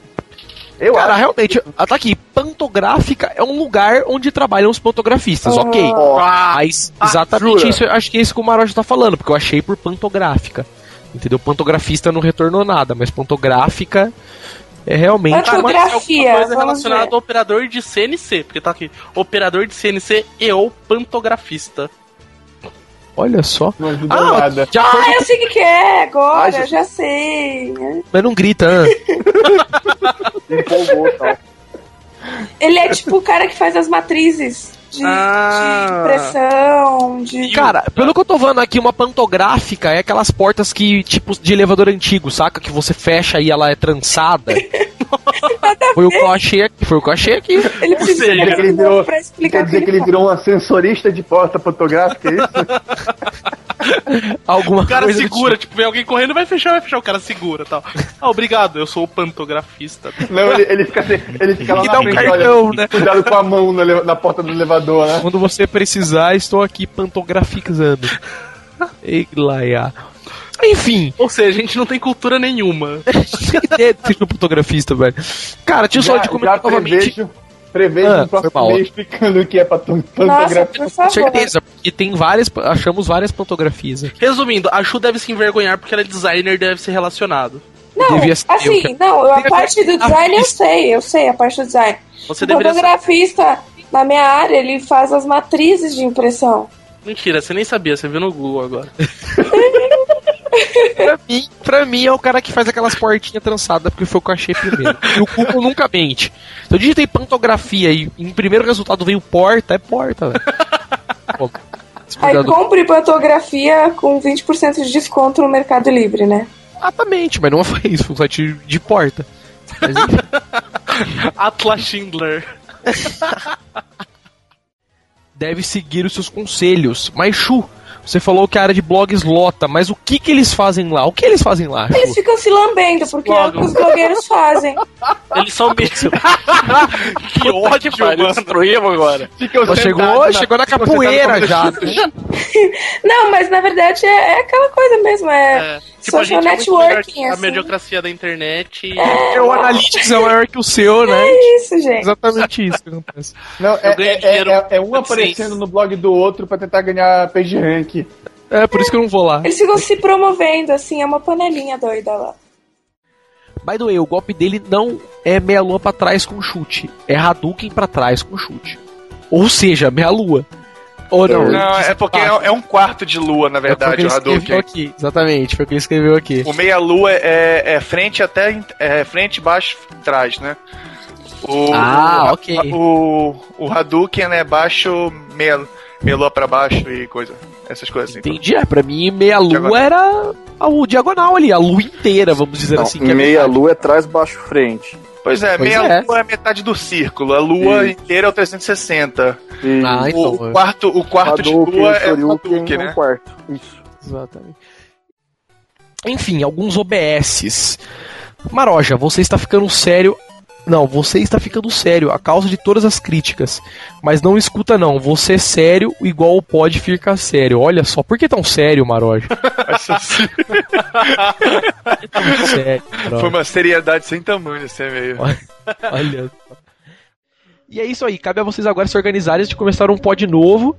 Eu Cara, acho. realmente, tá aqui. Pantográfica é um lugar onde trabalham os pantografistas, Ah. ok. Ah. Mas exatamente isso, acho que é isso que o Maroja tá falando, porque eu achei por pantográfica. Entendeu? Pantografista não retornou nada, mas pantográfica é realmente uma... Alguma coisa relacionada ao operador de CNC, porque tá aqui, operador de CNC e ou pantografista. Olha só. Ah, nada. já Ah, eu sei o que, que é agora, Ah, já- eu já sei. Mas não grita, né? [LAUGHS] Empolgou, tal. Ele é tipo o cara que faz as matrizes de, Ah. de pressão, de. Cara, pelo que eu tô vendo aqui, uma pantográfica é aquelas portas que, tipo, de elevador antigo, saca? Que você fecha e ela é trançada. [LAUGHS] foi o que eu achei aqui, foi o que eu achei aqui. Ele precisa Quer dizer que ele virou, pra explicar quer dizer que ele virou um ascensorista de porta fotográfica, é isso? [LAUGHS] Alguma O cara segura, tipo, vem alguém correndo, vai fechar, vai fechar, o cara segura tal. Ah, obrigado, eu sou o pantografista. Não, ele, ele fica, ele fica lá E na dá um frente, cartão, olha, né? cuidado com a mão na, na porta do elevador, né? Quando você precisar, estou aqui pantografizando. Ei, Laia. Enfim. Ou seja, a gente não tem cultura nenhuma. ideia de um fotografista, velho. Cara, tinha só de comentar já novamente. prevejo- Prevejo Ah, no próximo mês explicando o que é pantografia. Com certeza, porque tem várias. Achamos várias pantografias aqui. Resumindo, a Chu deve se envergonhar porque ela é designer e deve ser relacionado. Não, Devia ser eu assim, que- não, a parte do design eu sei, eu sei a parte do design. Você o fotografista, na minha área, ele faz as matrizes de impressão. Mentira, você nem sabia, você viu no Google agora. [LAUGHS] pra, mim, pra mim é o cara que faz aquelas portinhas trançadas, porque foi o que eu achei primeiro. E o Google nunca mente. Então eu digitei pantografia e em primeiro resultado veio porta, é porta, velho. Aí compre fotografia com 20% de desconto no Mercado Livre, né? Exatamente, mas não foi isso, foi um site de porta. Mas. [LAUGHS] Atlas Schindler. Deve seguir os seus conselhos. Mas, Chu, Você falou que a área de blogs lota, mas o que que eles fazem lá? O que eles fazem lá? Eles ficam se lambendo, porque é o que os blogueiros fazem. Eles são [LAUGHS] mesmo. que [LAUGHS] ódio, pariu, destruímos agora. Pô, chegou, chegou na capoeira já. [LAUGHS] Não, mas na verdade é, é aquela coisa mesmo, é, Tipo, a social gente é muito networking, melhor- a assim. mediocracia da internet. E... É, o Analytics é maior que o seu, né? É isso, gente. Exatamente isso que acontece. Não, é, é, dinheiro é, é um aparecendo no blog do outro pra tentar ganhar page rank. É, por isso que eu não vou lá. Eles ficam se promovendo, assim, é uma panelinha doida lá. By the way, o golpe dele não é meia lua pra trás com chute. É Hadouken pra trás com chute. Ou seja, meia lua. Ou não? Não, é porque é, é um quarto de lua, na É verdade, que o Hadouken. aqui. Exatamente, foi o que ele escreveu aqui. O meia-lua é, é frente até. É frente, baixo, trás, né? O, Ah, o, ok. O, o Hadouken é baixo, meia, meia lua pra baixo e coisa. Essas coisas assim. Entendi, é, pra mim meia lua Diagonal. era a- o diagonal ali, a lua inteira, vamos dizer Não, assim. é meia metade. lua é trás, baixo, frente. Pois é, Pois meia é. lua é metade do círculo. A lua Isso. inteira é o 360. E Ah, então. o, quarto, o quarto de lua é o Hadouken, é um né? quarto. Isso. Exatamente. Enfim, alguns OBSs. Maroja, você está ficando sério. Não, você está ficando sério, a causa de todas as críticas. Mas não escuta não, você é sério igual o pode ficar sério. Olha só, por que tão sério, Maroja? [LAUGHS] Tão sério, Maroja. Foi uma seriedade sem tamanho esse e-mail. Olha só. E é isso aí, cabe a vocês agora se organizarem de começar um pod novo.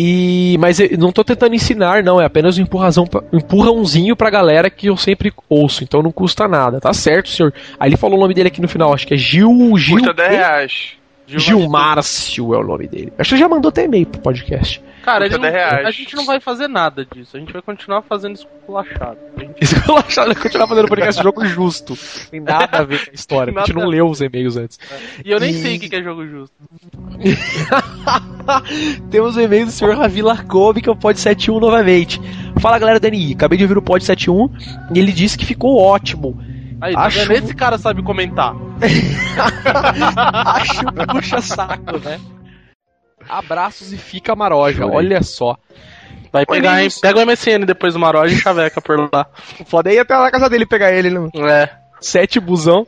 E mas eu não tô tentando ensinar, não, é apenas um empurrazão, empurrãozinho pra galera que eu sempre ouço, então não custa nada, tá certo, senhor? Aí ele falou o nome dele aqui no final, acho que é Gil, Gil, Custa 10 reais. Gil Márcio é o nome dele. Acho que já mandou até e-mail pro podcast. Cara, ele não- 10 reais. a gente não vai fazer nada disso. A gente vai continuar fazendo esculachado. Gente- [LAUGHS] Esculachado, continuar fazendo podcast jogo justo. Tem nada a ver com a história, a gente não leu os e-mails antes. E eu nem E- sei o que é jogo justo. [LAUGHS] Temos o e-mail do senhor Ravi Larkov, que é o Pod 71 novamente. Fala galera da NI, acabei de ouvir o Pod 71 e ele disse que ficou ótimo. Aí, tá Acho- vendo? Esse cara sabe comentar. [LAUGHS] Acho que puxa saco, né? Abraços e fica maroja, Chorei. olha só. Vai pegar, hein? Pega o MSN depois do Maroja e chaveca por lá. Foda aí até lá na casa dele pegar ele, né? É. Sete busão.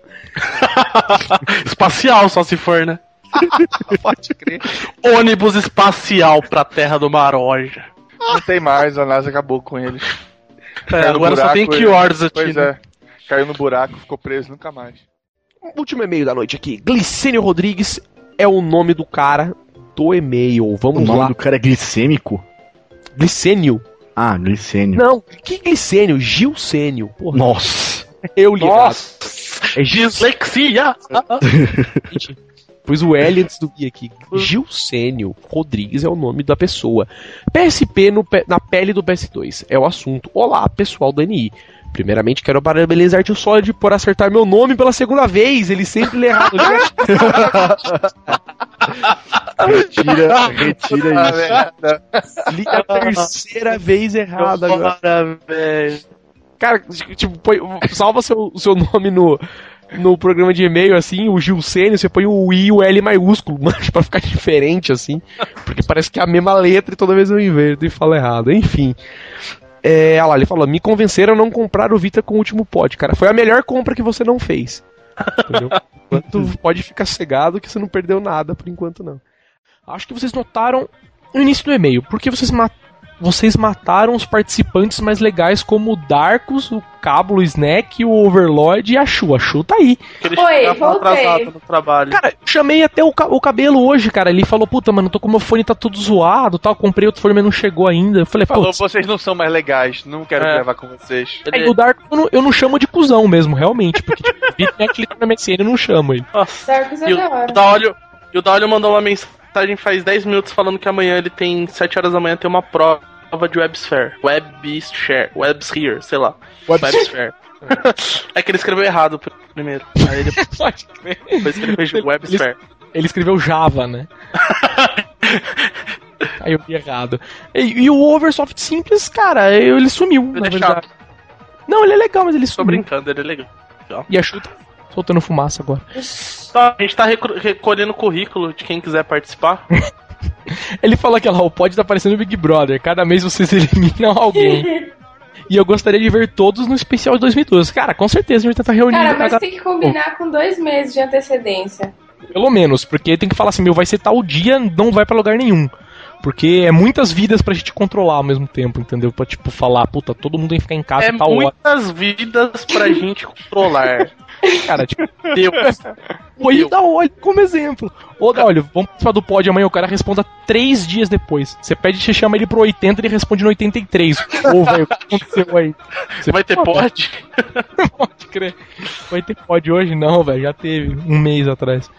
[LAUGHS] Espacial, só se for, né? [LAUGHS] Pode crer. Ônibus espacial pra terra do Maroja. Não tem mais, a NASA acabou com eles. É, agora só tem buraco, keywords aqui. Pois né? é. Caiu no buraco, ficou preso nunca mais. Último e-mail da noite aqui. Glicênio Rodrigues é o nome do cara do e-mail. O Vamos nome lá. do cara é glicêmico? Glicênio. Ah, glicênio. Não, que glicênio? Gilcênio. Porra. Nossa. Eu ligado. Nossa! É Gil... Dislexia! Gente, Pus o L antes do I aqui. Gilcênio Rodrigues é o nome da pessoa. PSP no na pele do PS2 é o assunto. Olá, pessoal do NI. Primeiramente, quero parabenizar o Solid por acertar meu nome pela segunda vez. Ele sempre lê errado. [LAUGHS] Retira, retira isso. Li a terceira vez errado agora. Cara, tipo, põe, salva seu, seu nome no, no programa de e-mail, assim, o Gilcênio, você põe o I e o L maiúsculo, [LAUGHS] mas pra ficar diferente, assim. Porque parece que é a mesma letra e toda vez eu inverto e falo errado. Enfim. É, olha lá, ele falou: me convenceram a não comprar o Vita com o último pod, cara. Foi a melhor compra que você não fez. Entendeu? [LAUGHS] Enquanto pode ficar cegado que você não perdeu nada por enquanto, não. Acho que vocês notaram no início do e-mail, porque vocês, ma vocês mataram os participantes mais legais como o Darkus, o Cablo, o Snack, o Overlord e a Shu. A Shu tá aí. Oi, voltei. atrasado no trabalho. Cara, eu chamei até o, ca- o cabelo hoje, cara. Ele falou, puta, mano, tô com meu fone tá todo zoado tal. Comprei outro fone, mas não chegou ainda. Eu falei, Falou, pô. vocês não são mais legais, não quero É. gravar com vocês. Aí, o Dark eu não, eu não chamo de cuzão mesmo, realmente. Porque, tipo, [LAUGHS] Bitnet ele tá na MSN, eu não chamo ele. Darkus é E o, da o hora. E o Daolio mandou uma mensagem faz 10 minutos falando que amanhã ele tem 7 horas da manhã tem uma prova de Websphere. Websphere. Websphere, sei lá. Websphere. [LAUGHS] é que ele escreveu errado pr- primeiro. Aí ele [LAUGHS] Pode crer. depois escreveu Websphere. Ele escreveu Java, né? [LAUGHS] Aí eu vi errado. E, e o Oversoft simples, cara, ele sumiu, Ele é chato. Não, ele é legal, mas ele Tô sumiu. brincando, ele é legal. E a Shu tá soltando fumaça agora. Tá, a gente tá recolhendo currículo de quem quiser participar. [LAUGHS] Ele falou que lá, o pod tá parecendo Big Brother. Cada mês vocês [LAUGHS] eliminam alguém. E eu gostaria de ver todos no especial de 2012. Cara, com certeza a gente tá reunindo. Cara, mas a- tem que combinar com dois meses de antecedência. Pelo menos, porque tem que falar assim, meu, vai ser tal dia, não vai pra lugar nenhum. Porque é muitas vidas pra gente controlar ao mesmo tempo, entendeu? Pra, tipo, falar, puta, todo mundo tem que ficar em casa É e tal hora. muitas vidas pra [LAUGHS] gente controlar. Cara, tipo, Deus. [LAUGHS] Oi, dá olho como exemplo. Ô, dá olho, vamos participar do pod amanhã, o cara responda três dias depois. Você pede, você chama ele pro 80, ele responde no 83. Ô, velho, o que aconteceu aí? Você Vai ter Pô, pod? [LAUGHS] Pode crer. Vai ter pod hoje? Não, velho, já teve, um mês atrás.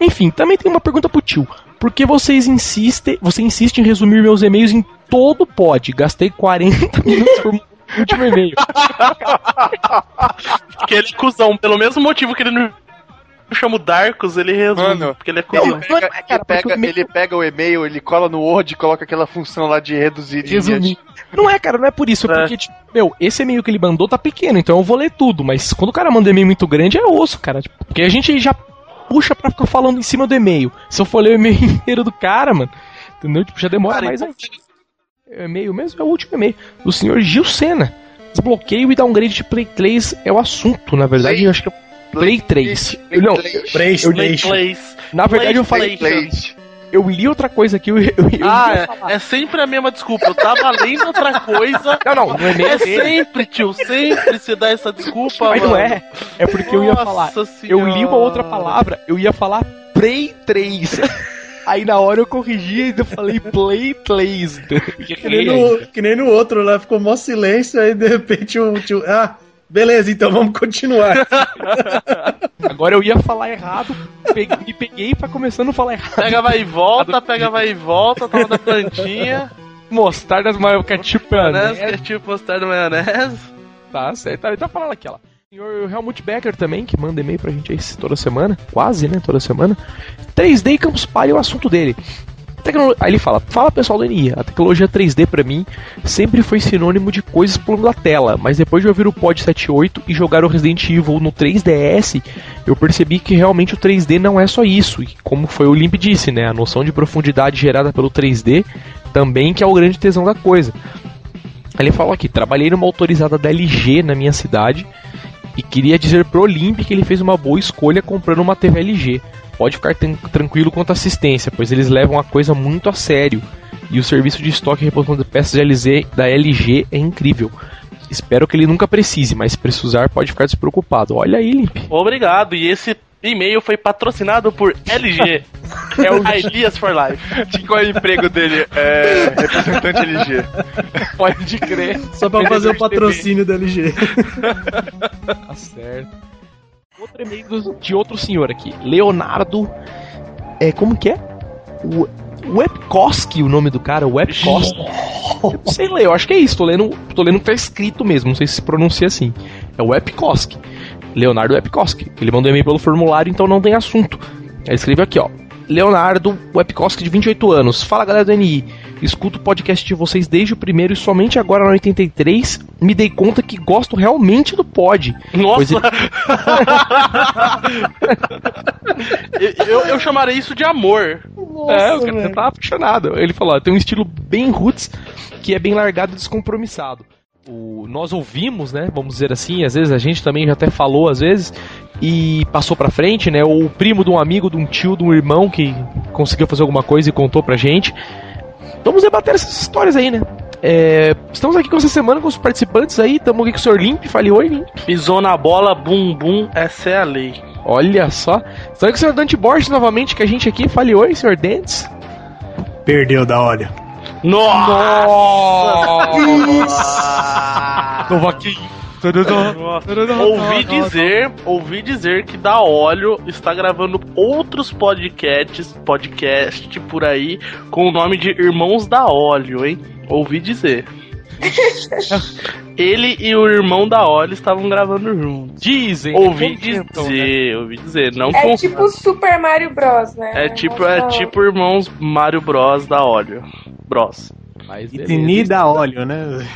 Enfim, também tem uma pergunta pro tio. Por que vocês insistem, você insiste em resumir meus e-mails em todo pod? Gastei 40 [LAUGHS] minutos por último e-mail. Porque ele é cuzão. Pelo mesmo motivo que ele não chama o Darkus, ele resume. Mano, porque ele é Ele cuzão. pega, ele, pega, ele pega o e-mail, ele cola no Word e coloca aquela função lá de reduzir Resumir. Não é, cara, não é por isso. É porque, tipo, meu, esse e-mail que ele mandou tá pequeno, então eu vou ler tudo. Mas quando o cara manda e-mail muito grande, é osso, cara. Tipo, porque a gente já puxa pra ficar falando em cima do e-mail. Se eu for ler o e-mail [LAUGHS] inteiro do cara, mano, entendeu? Tipo, já demora mais ainda. É o e-mail mesmo é o último e-mail. Do senhor Gil Sena. Desbloqueio e downgrade de Play 3 é o assunto, na verdade, eu acho que é Play 3. Eu, não, PlayStation. eu, na verdade eu falei. Eu li outra coisa aqui, eu, eu, eu Ah, é, é sempre a mesma desculpa. Eu tava lendo outra coisa. Não, não, e-mail É dele. sempre, tio, sempre se dá essa desculpa, Mas mano. não é. É porque eu ia Nossa falar. Eu Senhora. li uma outra palavra, eu ia falar Play 3. Aí na hora eu corrigi e ainda falei Play 3. Que nem, no, que nem no outro lá, ficou mó silêncio, aí de repente o tio. Ah, beleza, então vamos continuar. [LAUGHS] Agora eu ia falar errado, peguei- me peguei pra começando a falar errado. Pega, vai e volta, pega, vai e volta, tava da plantinha. Mostarda maio ketchup Maionese, maionese. ketchup, mostarda, maionese. Tá certo. Ele tá falando aqui, ó. Senhor Helmut Becker também, que manda e-mail pra gente aí toda semana. Quase, né? Toda semana. 3D e Campus Party é o assunto dele. Tecno- Aí ele fala: Fala pessoal do NI, a tecnologia 3D pra mim sempre foi sinônimo de coisas pulando da tela, mas depois de ouvir o Pod 78 e jogar o Resident Evil no 3DS, eu percebi que realmente o 3D não é só isso, e como foi o Limp disse, né? A noção de profundidade gerada pelo 3D também que é o grande tesão da coisa. Ele falou aqui: trabalhei numa autorizada da LG na minha cidade e queria dizer pro Olimp que ele fez uma boa escolha comprando uma TV LG. Pode ficar tran- tranquilo quanto à assistência, pois eles levam a coisa muito a sério. E o serviço de estoque e reposição de peças de LZ da LG é incrível. Espero que ele nunca precise, mas se precisar pode ficar despreocupado. Olha aí, Limp. Obrigado. E esse e-mail foi patrocinado por LG. [LAUGHS] é o Ideas for Life. Qual é o emprego dele? É representante LG. Pode crer. Só pra fazer o patrocínio da LG. [LAUGHS] Tá certo. Outro e-mail de outro senhor aqui. Leonardo. É, como que é? O- Webkoski, o nome do cara, Webkoski. Eu não sei ler, eu acho que é isso. Tô lendo, tô lendo o que tá escrito mesmo, não sei se se pronuncia assim. É Webkoski. Leonardo Webkoski. Ele mandou e-mail pelo formulário, então não tem assunto. Ele escreveu aqui, ó. Leonardo Webkoski, de 28 anos. Fala galera do NI. Escuto o podcast de vocês desde o primeiro e somente agora no 83 me dei conta que gosto realmente do pod. Nossa! Pois [LAUGHS] eu, eu, chamaria isso de amor. é, o cara tá apaixonado. Ele falou, ó, tem um estilo bem roots, que é bem largado e descompromissado. O, nós ouvimos, né, vamos dizer assim, às vezes a gente também já até falou, às vezes, e passou pra frente, né, o primo de um amigo, de um tio, de um irmão que conseguiu fazer alguma coisa e contou pra gente. Vamos debater essas histórias aí, né. É, estamos aqui com essa semana com os participantes aí, estamos aqui com o Sr. Limp, fale oi, Limp. Pisou na bola, bum bum, essa é a lei. Olha só. Estamos aqui com o Sr. Dante Borges novamente, que a gente aqui, fale oi, Sr. Dentes. Perdeu da hora. Nossa! Novaquinho. Ouvi dizer, ouvi dizer que da óleo está gravando outros podcasts, podcast por aí com o nome de Irmãos da Óleo, hein? Ouvi dizer. [LAUGHS] Ele e o irmão da óleo estavam gravando juntos. Dizem. Ouvi comentam, dizer, ouvi dizer, não É com- tipo Super Mario Bros, né? é tipo é tipo irmãos Mario Bros da óleo. Bros. Itini da óleo, né?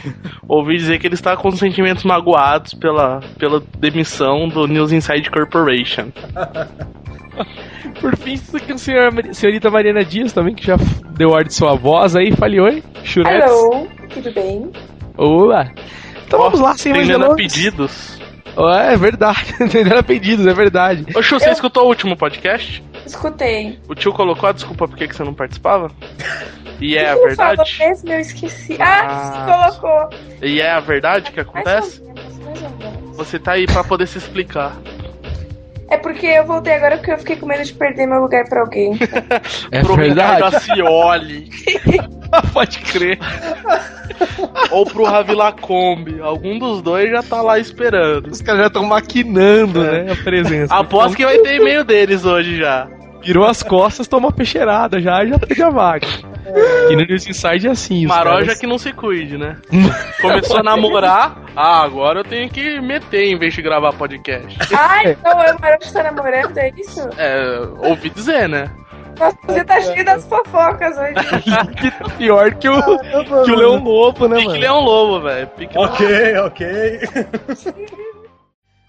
Ouvi dizer que ele está com sentimentos magoados pela, pela demissão do News Inside Corporation. [LAUGHS] Por fim, isso aqui é a senhora- senhorita Mariana Dias também, que já deu ordem de sua voz aí. Fale oi, Churetes. Hello, tudo bem? Olá. Então vamos lá, sem mais delongas. pedidos. É verdade, [LAUGHS] atendendo a pedidos, é verdade. Ô, Chu, você Eu- escutou o último podcast? Escutei. O tio colocou a desculpa por que que você não participava? E é a Quem falou verdade? mesmo? Eu esqueci. Ah, Ah. você colocou. E é a verdade que acontece? Mais ou menos. Você tá aí pra poder se explicar. É porque eu voltei agora porque eu fiquei com medo de perder meu lugar pra alguém. [LAUGHS] É pro verdade. Ricardo Acioli. [LAUGHS] Pode crer. Ou pro Ravi Lacombe. Algum dos dois já tá lá esperando. Os caras já estão maquinando, né, a presença. Aposto que vai ter e-mail deles hoje já. Virou as costas, toma uma peixeirada já, já perde a vaga. E no News Inside é assim, Maroja caras- que não se cuide, né? Começou a namorar, ah, agora eu tenho que meter em vez de gravar podcast. ah, então o Maroto tá namorando, é isso? É, ouvi dizer, né? Nossa, você tá cheio das fofocas hoje. que [LAUGHS] tá pior que o, que o Leão Lobo, né, Pique mano? Leão Lobo, velho. Pique Leão Ok, ok. [LAUGHS]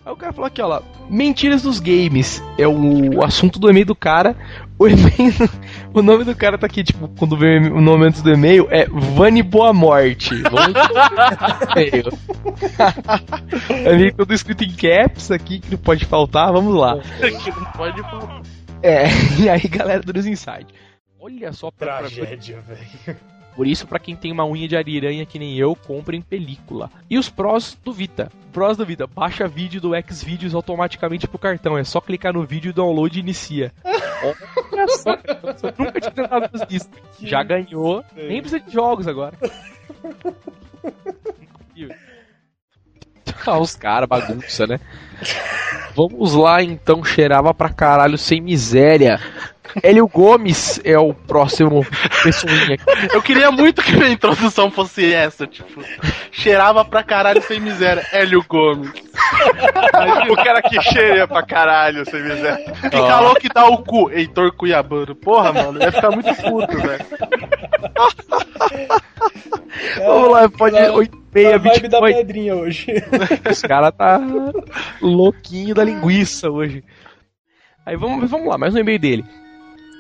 Aí o cara falou aqui, ó lá, mentiras dos games é o assunto do e-mail do cara. O e-mail, [LAUGHS] o nome do cara tá aqui, tipo, quando vê o nome antes do e-mail é Vani Boa Morte. [LAUGHS] É meio tudo escrito em caps aqui, que não pode faltar, vamos lá. que não pode falar. É, [LAUGHS] e aí galera do News Inside. Olha só pra, pra- Tragédia, velho. Por isso, pra quem tem uma unha de ariranha que nem eu, comprem película. E os prós do Vita. Prós do Vita, baixa vídeo do Xvideos automaticamente pro cartão. É só clicar no vídeo, download e inicia. Olha só, eu nunca tinha tentado fazer isso. Já ganhou, nem precisa de jogos agora. Ah, os caras, bagunça, né? Vamos lá então, cheirava pra caralho sem miséria. Hélio Gomes é o próximo pessoinha. Eu queria muito que minha introdução fosse essa, tipo, cheirava pra caralho sem miséria. Hélio Gomes. o cara que cheira pra caralho, sem miséria. Que calor que dá o cu, Heitor Cuiabano. Porra, mano, ia ficar muito puto, velho. [LAUGHS] Vamos lá, pode A 8 meia, vibe da pedrinha hoje. [LAUGHS] Os caras tá louquinho da linguiça hoje. Aí vamos, vamos lá, mais um e-mail dele.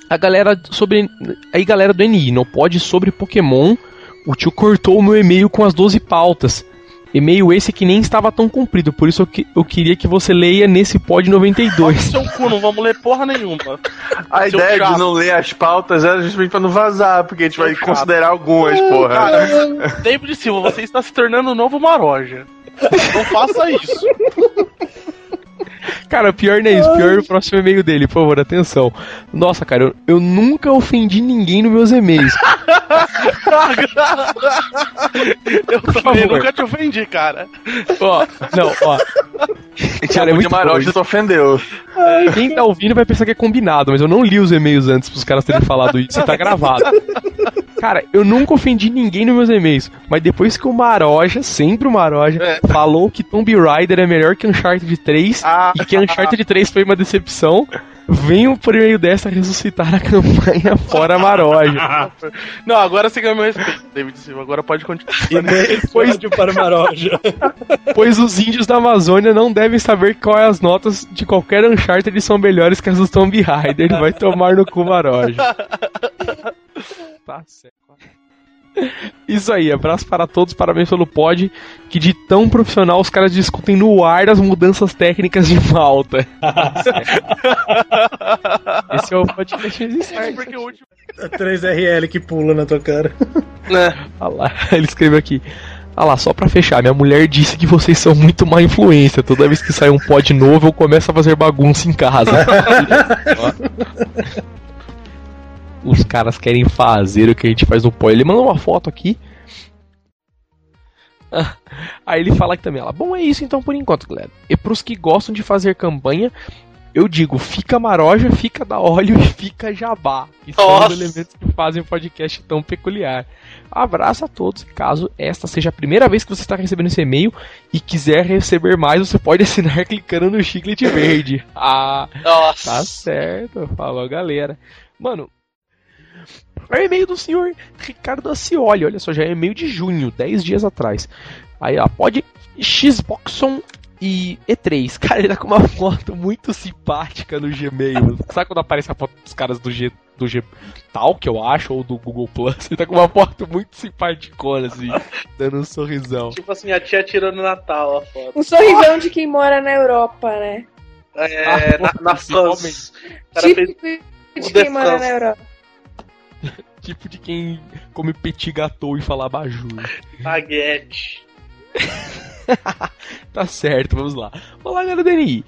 A galera sobre. Aí, galera do NI, não pode sobre Pokémon. O tio cortou o meu e-mail com as 12 pautas. E-mail esse que nem estava tão comprido, por isso eu, que- eu queria que você leia nesse pod 92. Seu cu, não vamos ler porra nenhuma. A Seu ideia chato. de não ler as pautas era justamente pra não vazar, porque a gente vai chato. considerar algumas, porra. Cara, David Silva, você está se tornando o novo Maroja. Não faça isso. Cara, pior não é isso, pior é o próximo e-mail dele, por favor, atenção. Nossa, cara, eu, eu nunca ofendi ninguém nos meus e-mails. Eu também nunca te ofendi, cara. Ó, não, ó. Cara, é muito Maroja bom tu ofendeu. Quem tá ouvindo vai pensar que é combinado, mas eu não li os e-mails antes pros caras terem falado isso e tá gravado. Cara, eu nunca ofendi ninguém nos meus e-mails, mas depois que o Maroja, sempre o Maroja, falou que Tomb Raider é melhor que Uncharted 3 e que Uncharted 3 foi uma decepção, venho por meio dessa ressuscitar a campanha [LAUGHS] fora Maroja. Não, agora você ganhou meu respeito, David Silva. Agora pode continuar. [LAUGHS] Pois, para Maroja. [LAUGHS] pois os índios da Amazônia não devem saber qual é as notas de qualquer Uncharted são melhores que as do Tomb Raider. Vai tomar no cu Maroja. Tá certo. Isso aí, abraço para todos, parabéns pelo pod. Que de tão profissional os caras discutem no ar as mudanças técnicas de falta. [LAUGHS] Esse é o podcast existente. Porque o último. A 3RL que pula na tua cara. Olha lá, [LAUGHS] ele escreveu aqui. Ah lá, só pra fechar, minha mulher disse que vocês são muito má influência. Toda vez que sai um pod novo, eu começo a fazer bagunça em casa. [LAUGHS] Os caras querem fazer o que a gente faz no pod. Ele mandou uma foto aqui. [LAUGHS] Aí ele fala aqui também, ela, bom, é isso então por enquanto, galera. E pros que gostam de fazer campanha, eu digo, fica maroja, fica da óleo e fica jabá. Que são Nossa. os elementos que fazem um podcast tão peculiar. Abraço a todos. Caso esta seja a primeira vez que você está recebendo esse e-mail e quiser receber mais, você pode [LAUGHS] assinar clicando no chiclete verde. [LAUGHS] Ah, Nossa. tá certo. Falou, galera. Mano, é o e-mail do senhor Ricardo Acioli. Olha só, já é e-mail de junho, 10 dias atrás. Aí, ó, pode Xboxon E E3, [LAUGHS] cara, ele tá com uma foto muito simpática no Gmail. Sabe quando aparece a foto dos caras do G do G Talk, eu acho, ou do Google Plus? Ele tá com uma foto muito simpaticona, assim, dando um sorrisão. Tipo assim, a tia tirando no Natal a foto. Um sorrisão de quem mora na Europa, né? É, na, na France. Típico de quem mora na. Europa. [LAUGHS] Tipo de quem come petit gâteau e fala abajur. Baguete. [LAUGHS] Tá certo, vamos lá. Olá, galera do DNI.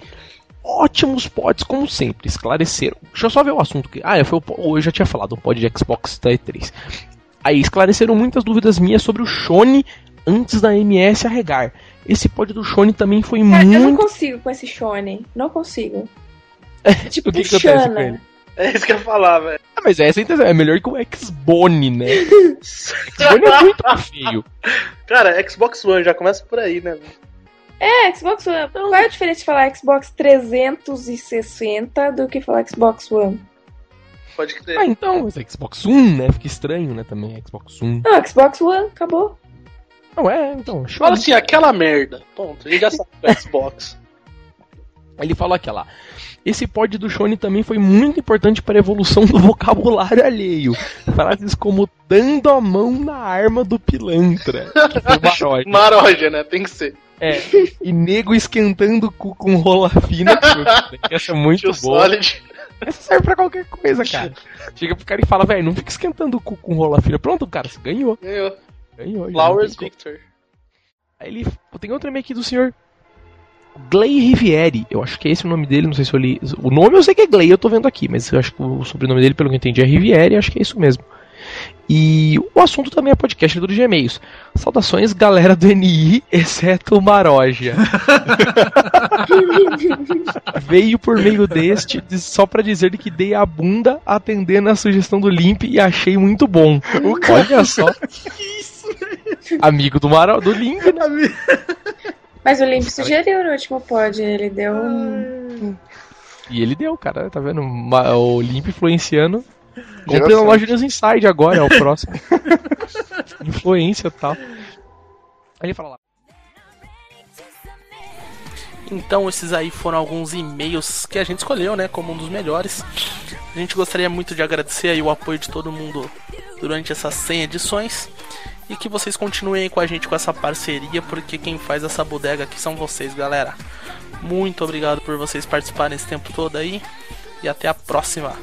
Ótimos pods, como sempre, esclareceram. Deixa eu só ver o assunto que. Ah, foi o, po- eu já tinha falado, o pod de Xbox da E3. Aí, esclareceram muitas dúvidas minhas sobre o Shone antes da MS arregar. Esse pod do Shone também foi Cara, eu não muito. consigo com esse Shonen. Não consigo. [LAUGHS] tipo o que, que acontece com ele? [LAUGHS] É isso que eu ia falar, velho. Ah, mas essa é é melhor que o Xbone, né? [LAUGHS] Xbone é muito feio. Cara, Xbox One já começa por aí, né? É, Xbox One. Qual é a diferença de falar Xbox 360 do que falar Xbox One? Pode crer. Ah, então, mas é Xbox One, né? Fica estranho, né? Também, Xbox One. Não, Xbox One, acabou. Não é, então. Fala assim, aquela merda. Ponto. A gente já sabe que é Xbox. Ele falou aqui, lá. Esse pod do Shone também foi muito importante para a evolução do [LAUGHS] vocabulário alheio. Frases como dando a mão na arma do pilantra. [LAUGHS] Maroja. Maroja, né? Tem que ser. É, e nego esquentando o cu com rola fina. [LAUGHS] Essa é muito Tio boa. Solid. Essa serve pra qualquer coisa, cara. Chega pro cara e fala, velho, não fica esquentando o cu com rola fina. Pronto, cara, você ganhou. Ganhou. Ganhou. Flowers. Victor. Aí ele. Tem outro e-mail aqui do senhor Gley Rivieri. Eu acho que é esse o nome dele, não sei se eu li. O nome eu sei que é Gley, eu tô vendo aqui, mas eu acho que o sobrenome dele, pelo que eu entendi, é Rivieri, acho que é isso mesmo. E o assunto também é podcast do Gmails. Saudações, galera do NI, exceto o Maroja. [LAUGHS] Veio por meio deste de- só pra dizer que dei a bunda atendendo a sugestão do Limp e achei muito bom. Olha só. [LAUGHS] Amigo do Maro, do Limp, né? Mas o Limp sugeriu no último pod, ele deu um. E ele deu, cara, tá vendo? O Limp influenciando. Comprei na loja News Inside agora, é o próximo. [LAUGHS] Influência e tal. Aí ele fala lá. Então esses aí foram alguns e-mails que a gente escolheu, né, como um dos melhores. A gente gostaria muito de agradecer aí o apoio de todo mundo durante essas 100 edições e que vocês continuem com a gente com essa parceria, porque quem faz essa bodega aqui são vocês, galera. Muito obrigado por vocês participarem esse tempo todo aí e até a próxima.